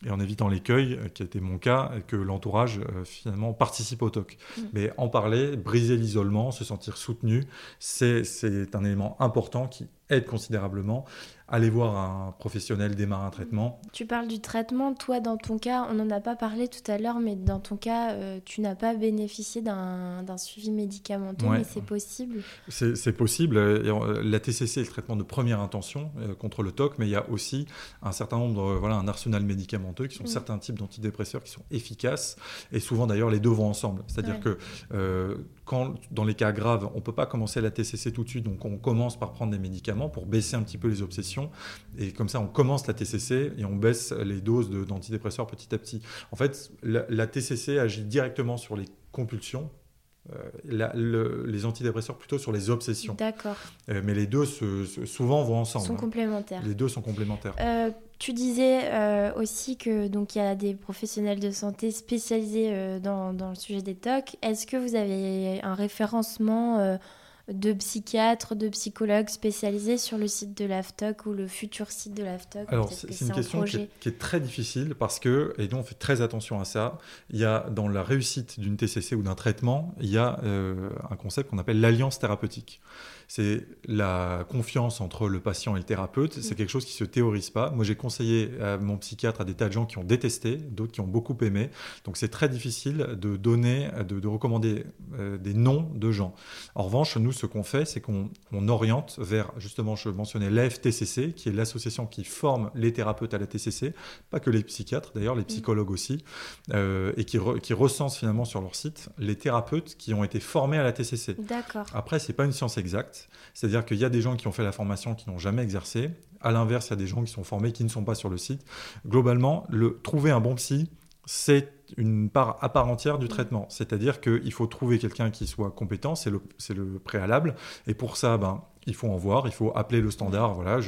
Et en évitant l'écueil, euh, qui a été mon cas, que l'entourage euh, finalement participe au TOC. Mais en parler, briser l'isolement, se sentir soutenu, c'est c'est un élément important qui aide considérablement. Aller voir un professionnel, démarrer un traitement.
Tu parles du traitement. Toi, dans ton cas, on n'en a pas parlé tout à l'heure, mais dans ton cas, euh, tu n'as pas bénéficié d'un suivi médicamenteux,
Ouais.
mais c'est possible.
C'est possible. euh, La TCC est le traitement de première intention euh, contre le TOC, mais il y a aussi un certain nombre, euh, voilà, un arsenal médicamenteux qui sont
Mm.
certains types d'antidépresseurs qui sont efficaces. Et souvent d'ailleurs, les deux vont ensemble. C'est-à-dire
Ouais.
que quand, dans les cas graves, on peut pas commencer la TCC tout de suite, donc on commence par prendre des médicaments pour baisser un petit peu les obsessions. Et comme ça, on commence la TCC et on baisse les doses d'antidépresseurs petit à petit. En fait, la, la TCC agit directement sur les compulsions. euh, la- le- les antidépresseurs plutôt sur les obsessions.
D'accord.
Euh, mais les deux se- se- souvent vont ensemble.
Sont
hein.
complémentaires.
Les deux sont complémentaires.
Euh, tu disais euh, aussi que donc il y a des professionnels de santé spécialisés euh, dans, dans le sujet des TOC. Est-ce que vous avez un référencement euh, de psychiatres, de psychologues spécialisés sur le site de l'AFTOC ou le futur site de l'AFTOC
Alors, c'est
que
une question qui est, qui est très difficile parce que, et nous on fait très attention à ça, il y a dans la réussite d'une TCC ou d'un traitement, il y a un concept qu'on appelle l'alliance thérapeutique. C'est la confiance entre le patient et le thérapeute. C'est quelque chose qui se théorise pas. Moi, j'ai conseillé à mon psychiatre à des tas de gens qui ont détesté, d'autres qui ont beaucoup aimé. Donc, c'est très difficile de donner, de, de recommander euh, des noms de gens. En revanche, nous, ce qu'on fait, c'est qu'on on oriente vers, justement, je mentionnais l'AFTCC, qui est l'association qui forme les thérapeutes à la TCC, pas que les psychiatres, d'ailleurs, les psychologues aussi, euh, et qui, re- qui recense finalement sur leur site les thérapeutes qui ont été formés à la TCC.
D'accord.
Après, c'est pas une science exacte, c'est-à-dire qu'il y a des gens qui ont fait la formation qui n'ont jamais exercé. À l'inverse, il y a des gens qui sont formés qui ne sont pas sur le site. Globalement, le, trouver un bon psy, c'est une part à part entière du traitement. C'est-à-dire qu'il faut trouver quelqu'un qui soit compétent, c'est le, préalable. Et pour ça, ben, il faut en voir, il faut appeler le standard. Voilà,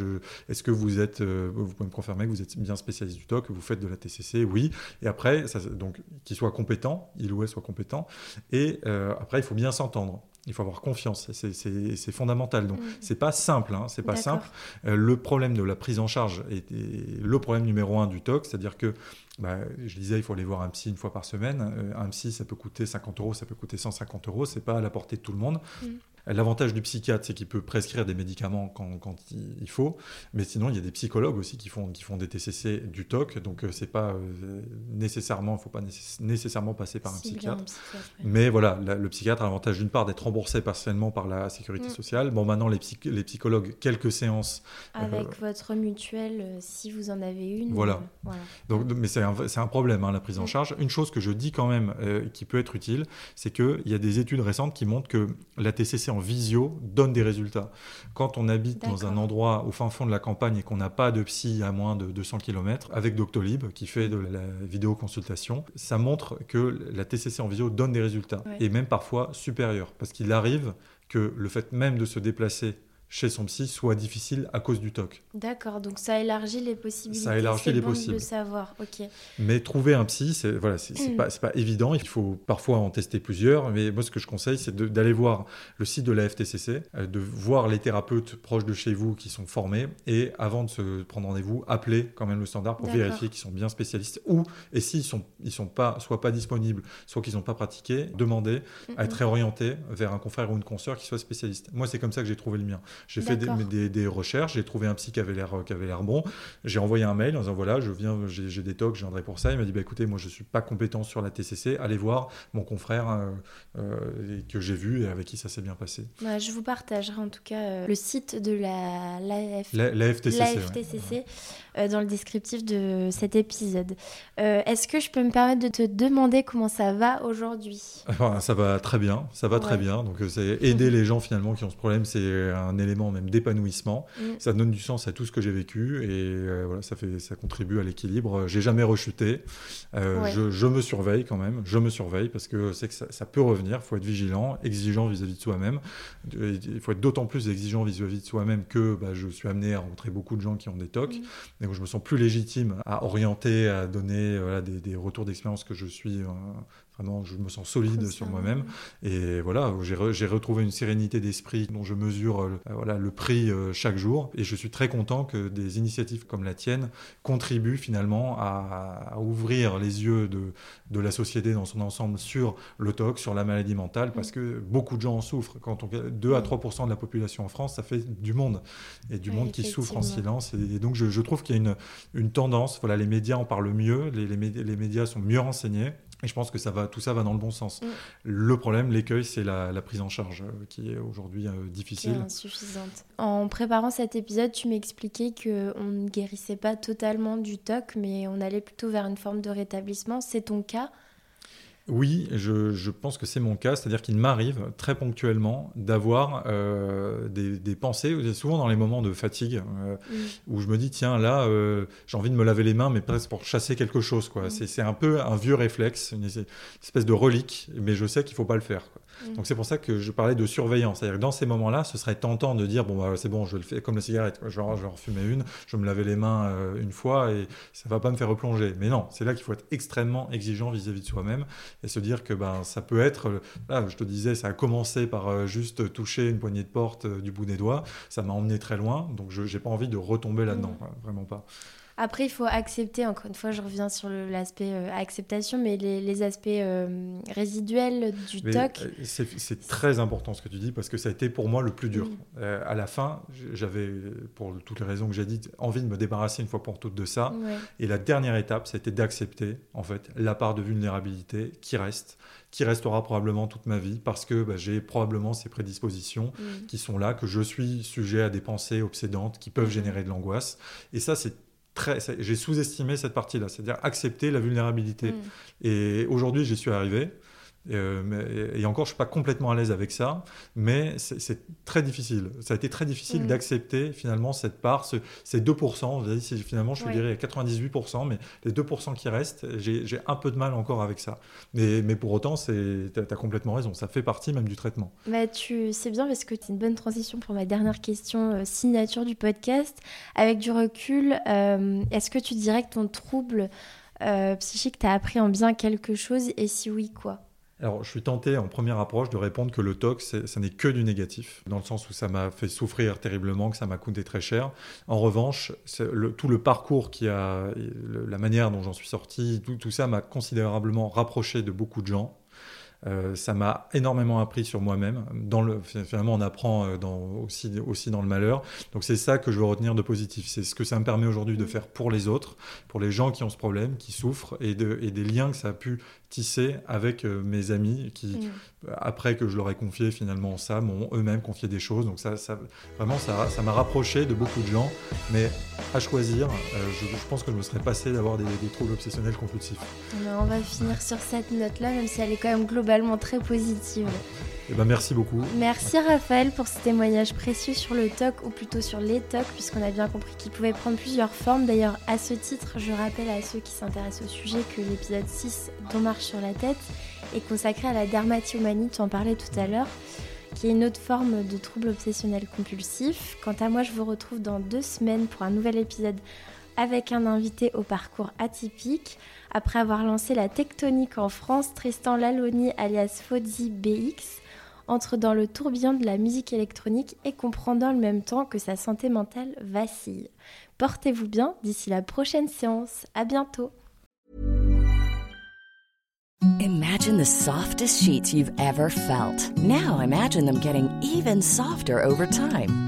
est-ce que vous êtes, euh, vous pouvez me confirmer que vous êtes bien spécialiste du TOC, que vous faites de la TCC Oui. Et après, ça, donc, qu'il soit compétent, il ou elle soit compétent. Et euh, après, il faut bien s'entendre. Il faut avoir confiance, c'est- fondamental. Donc,
Mm.
c'est pas simple, hein, c'est pas simple. Euh, le problème de la prise en charge est, est le problème numéro un du TOC, c'est-à-dire que, bah, je disais, il faut aller voir un psy une fois par semaine. Euh, un psy, ça peut coûter 50 euros, ça peut coûter 150 euros, c'est pas à la portée de tout le monde.
Mm.
L'avantage du psychiatre, c'est qu'il peut prescrire des médicaments quand, quand il, faut, mais sinon, il y a des psychologues aussi qui font, qui font des TCC du TOC, donc euh, c'est pas euh, nécessairement, il faut pas nécess- nécessairement passer par un psychiatre.
un psychiatre, ouais.
Mais voilà, la- le psychiatre a l'avantage d'une part d'être remboursé partiellement par la sécurité
Mm.
sociale. Bon, maintenant, les, psy- les psychologues, quelques séances.
Avec
euh,
votre mutuelle, si vous en avez une.
Voilà.
voilà.
donc, mais c'est un, un problème, hein, la prise en
Mm.
charge. Une chose que je dis quand même euh, qui peut être utile, c'est qu'il y a des études récentes qui montrent que la TCC en visio donne des résultats. Quand on habite dans un endroit au fin fond de la campagne et qu'on n'a pas de psy à moins de 200 km, avec Doctolib qui fait de la vidéoconsultation, ça montre que la TCC en visio donne des résultats,
Ouais.
et même parfois supérieurs, parce qu'il arrive que le fait même de se déplacer chez son psy soit difficile à cause du TOC.
D'accord, donc ça élargit les possibilités.
Ça élargit les
bon de
possibles.
le savoir, ok.
Mais trouver un psy, c'est voilà, c'est pas, pas évident. Il faut parfois en tester plusieurs. Mais moi, ce que je conseille, c'est de- d'aller voir le site de la FTCC, euh, de voir les thérapeutes proches de chez vous qui sont formés, et avant de se prendre rendez-vous, appeler quand même le standard pour vérifier qu'ils sont bien spécialistes. Ou et s'ils sont ils sont pas soit pas disponibles, soit qu'ils n'ont pas pratiqué, demander à être réorienté vers un confrère ou une consoeur qui soit spécialiste. Moi, c'est comme ça que j'ai trouvé le mien. J'ai fait des,
D'accord.
des- des recherches, j'ai trouvé un psy qui avait l'air qui avait l'air bon. J'ai envoyé un mail en disant voilà, je viens, j'ai des talks, je viendrai pour ça. Il m'a dit bah écoutez, moi je suis pas compétent sur la TCC, allez voir mon confrère euh, euh, que j'ai vu et avec qui ça s'est bien passé.
Ouais, je vous partagerai en tout cas euh, le site de la,
La, la FTCC.
euh, dans le descriptif de cet épisode. Euh, Est-ce que je peux me permettre de te demander comment ça va aujourd'hui?
Ça va très bien, ça va très bien. Donc, euh, c'est aider les gens finalement qui ont ce problème, c'est un élément même d'épanouissement.
Mm.
Ça donne du sens à tout ce que j'ai vécu et euh, voilà, ça fait, ça contribue à l'équilibre. J'ai jamais rechuté. Euh,
Ouais.
je, je me surveille quand même, je me surveille parce que c'est que ça, ça peut revenir. Il faut être vigilant, exigeant vis-à-vis de soi-même. Il faut être d'autant plus exigeant vis-à-vis de soi-même que bah, je suis amené à rencontrer beaucoup de gens qui ont des TOC.
Mm.
Donc je me sens plus légitime à orienter, à donner euh, des retours d'expérience que je suis euh, vraiment, je me sens solide sur moi-même. Et voilà, j'ai re- j'ai retrouvé une sérénité d'esprit dont je mesure euh, le- voilà, le prix euh, chaque jour. Et je suis très content que des initiatives comme la tienne contribuent finalement à, à ouvrir les yeux de, de la société dans son ensemble sur le TOC, sur la maladie mentale, parce que beaucoup de gens en souffrent. Quand on 2 à 3% de la population en France, ça fait du monde. Et du
Ouais,
monde qui souffre en silence. Et, et donc je, je trouve qu'il y a une, une tendance, voilà, les médias en parlent mieux, les, les médias sont mieux renseignés. Et je pense que ça va, tout ça va dans le bon sens.
Mm.
Le problème, l'écueil, c'est la, la prise en charge euh, qui est aujourd'hui euh,
qui est
difficile.
insuffisante. En préparant cet épisode, tu m'expliquais qu'on ne guérissait pas totalement du TOC, mais on allait plutôt vers une forme de rétablissement. C'est ton cas
Oui, je, je pense que c'est mon cas, c'est-à-dire qu'il m'arrive très ponctuellement d'avoir euh, des, des pensées, souvent dans les moments de fatigue, euh, où je me dis, tiens, là, euh, j'ai envie de me laver les mains, mais presque pour chasser quelque chose. quoi. C'est- C'est un peu un vieux réflexe, une espèce de relique, mais je sais qu'il faut pas le faire. quoi.
Mm.
Donc c'est pour ça que je parlais de surveillance. C'est-à-dire que dans ces moments-là, ce serait tentant de dire, bon, bah, c'est bon, je le fais comme la cigarette, quoi. je vais, en- je vais en fumer une, je vais me laver les mains euh, une fois, et ça va pas me faire replonger. Mais non, c'est là qu'il faut être extrêmement exigeant vis-à-vis de soi-même et se dire que ben, ça peut être, euh, là je te disais, ça a commencé par euh, juste toucher une poignée de porte euh, du bout des doigts, ça m'a emmené très loin, donc je n'ai pas envie de retomber là-dedans, quoi, vraiment pas.
Après, il faut accepter, encore une fois, je reviens sur l'aspect euh, acceptation, mais les, les aspects euh, résiduels du TOC.
Euh, c'est très important ce que tu dis, parce que ça a été pour moi le plus dur. à la fin, j'avais, pour toutes les raisons que j'ai dites, envie de me débarrasser une fois pour toutes de ça. Et la dernière étape, c'était d'accepter, en fait, la part de vulnérabilité qui reste qui restera probablement toute ma vie parce que bah, j'ai probablement ces prédispositions qui sont là, que je suis sujet à des pensées obsédantes qui peuvent générer de l'angoisse. Et ça, c'est j'ai sous-estimé cette partie-là, c'est-à-dire accepter la vulnérabilité. Mm. Et aujourd'hui, j'y suis arrivé. Euh, et encore, je ne suis pas complètement à l'aise avec ça, mais c'est très difficile. Ça a été très difficile mm. d'accepter finalement cette part, ces 2%. Finalement, je dirais 98%, mais les 2% qui restent, j'ai un peu de mal encore avec ça. Mais, mais pour autant, tu as, complètement raison. Ça fait partie même du traitement.
Bah, tu C'est bien parce que c'est une bonne transition pour ma dernière question euh, signature du podcast. Avec du recul, euh, est-ce que tu dirais que ton trouble psychique t'a appris en bien quelque chose? Et si oui, quoi?
Alors, je suis tenté en première approche de répondre que le TOC, ça n'est que du négatif, dans le sens où ça m'a fait souffrir terriblement, que ça m'a coûté très cher. En revanche, tout le parcours qui a, la manière dont j'en suis sorti, tout ça m'a considérablement rapproché de beaucoup de gens. Euh, ça m'a énormément appris sur moi-même. Finalement, on apprend euh, aussi, aussi dans le malheur. Donc c'est ça que je veux retenir de positif. C'est ce que ça me permet aujourd'hui de faire pour les autres, pour les gens qui ont ce problème, qui souffrent, et des liens que ça a pu tisser avec euh, mes amis qui, mm. après que je leur ai confié finalement ça, m'ont eux-mêmes confié des choses. Donc ça, ça vraiment, ça, ça m'a rapproché de beaucoup de gens. Mais à choisir, je, pense que je me serais passé d'avoir des, des, troubles obsessionnels compulsifs.
on va finir sur cette note-là, même si elle est quand même globale très positive.
Eh ben merci beaucoup.
Merci Raphaël pour ce témoignage précieux sur le TOC, ou plutôt sur les TOC, puisqu'on a bien compris qu'il pouvait prendre plusieurs formes. D'ailleurs, à ce titre, je rappelle à ceux qui s'intéressent au sujet que l'épisode 6, dont marche sur la tête, est consacré à la dermatomanie, tu en parlais tout à l'heure, qui est une autre forme de trouble obsessionnel compulsif. Quant à moi, je vous retrouve dans deux semaines pour un nouvel épisode avec un invité au parcours atypique. Après avoir lancé la tectonique en France, Tristan Laloni alias Fozzy BX entre dans le tourbillon de la musique électronique et comprend dans le même temps que sa santé mentale vacille. Portez-vous bien d'ici la prochaine séance. À bientôt.
Imagine the softest sheets you've ever felt. Now imagine them getting even softer over time.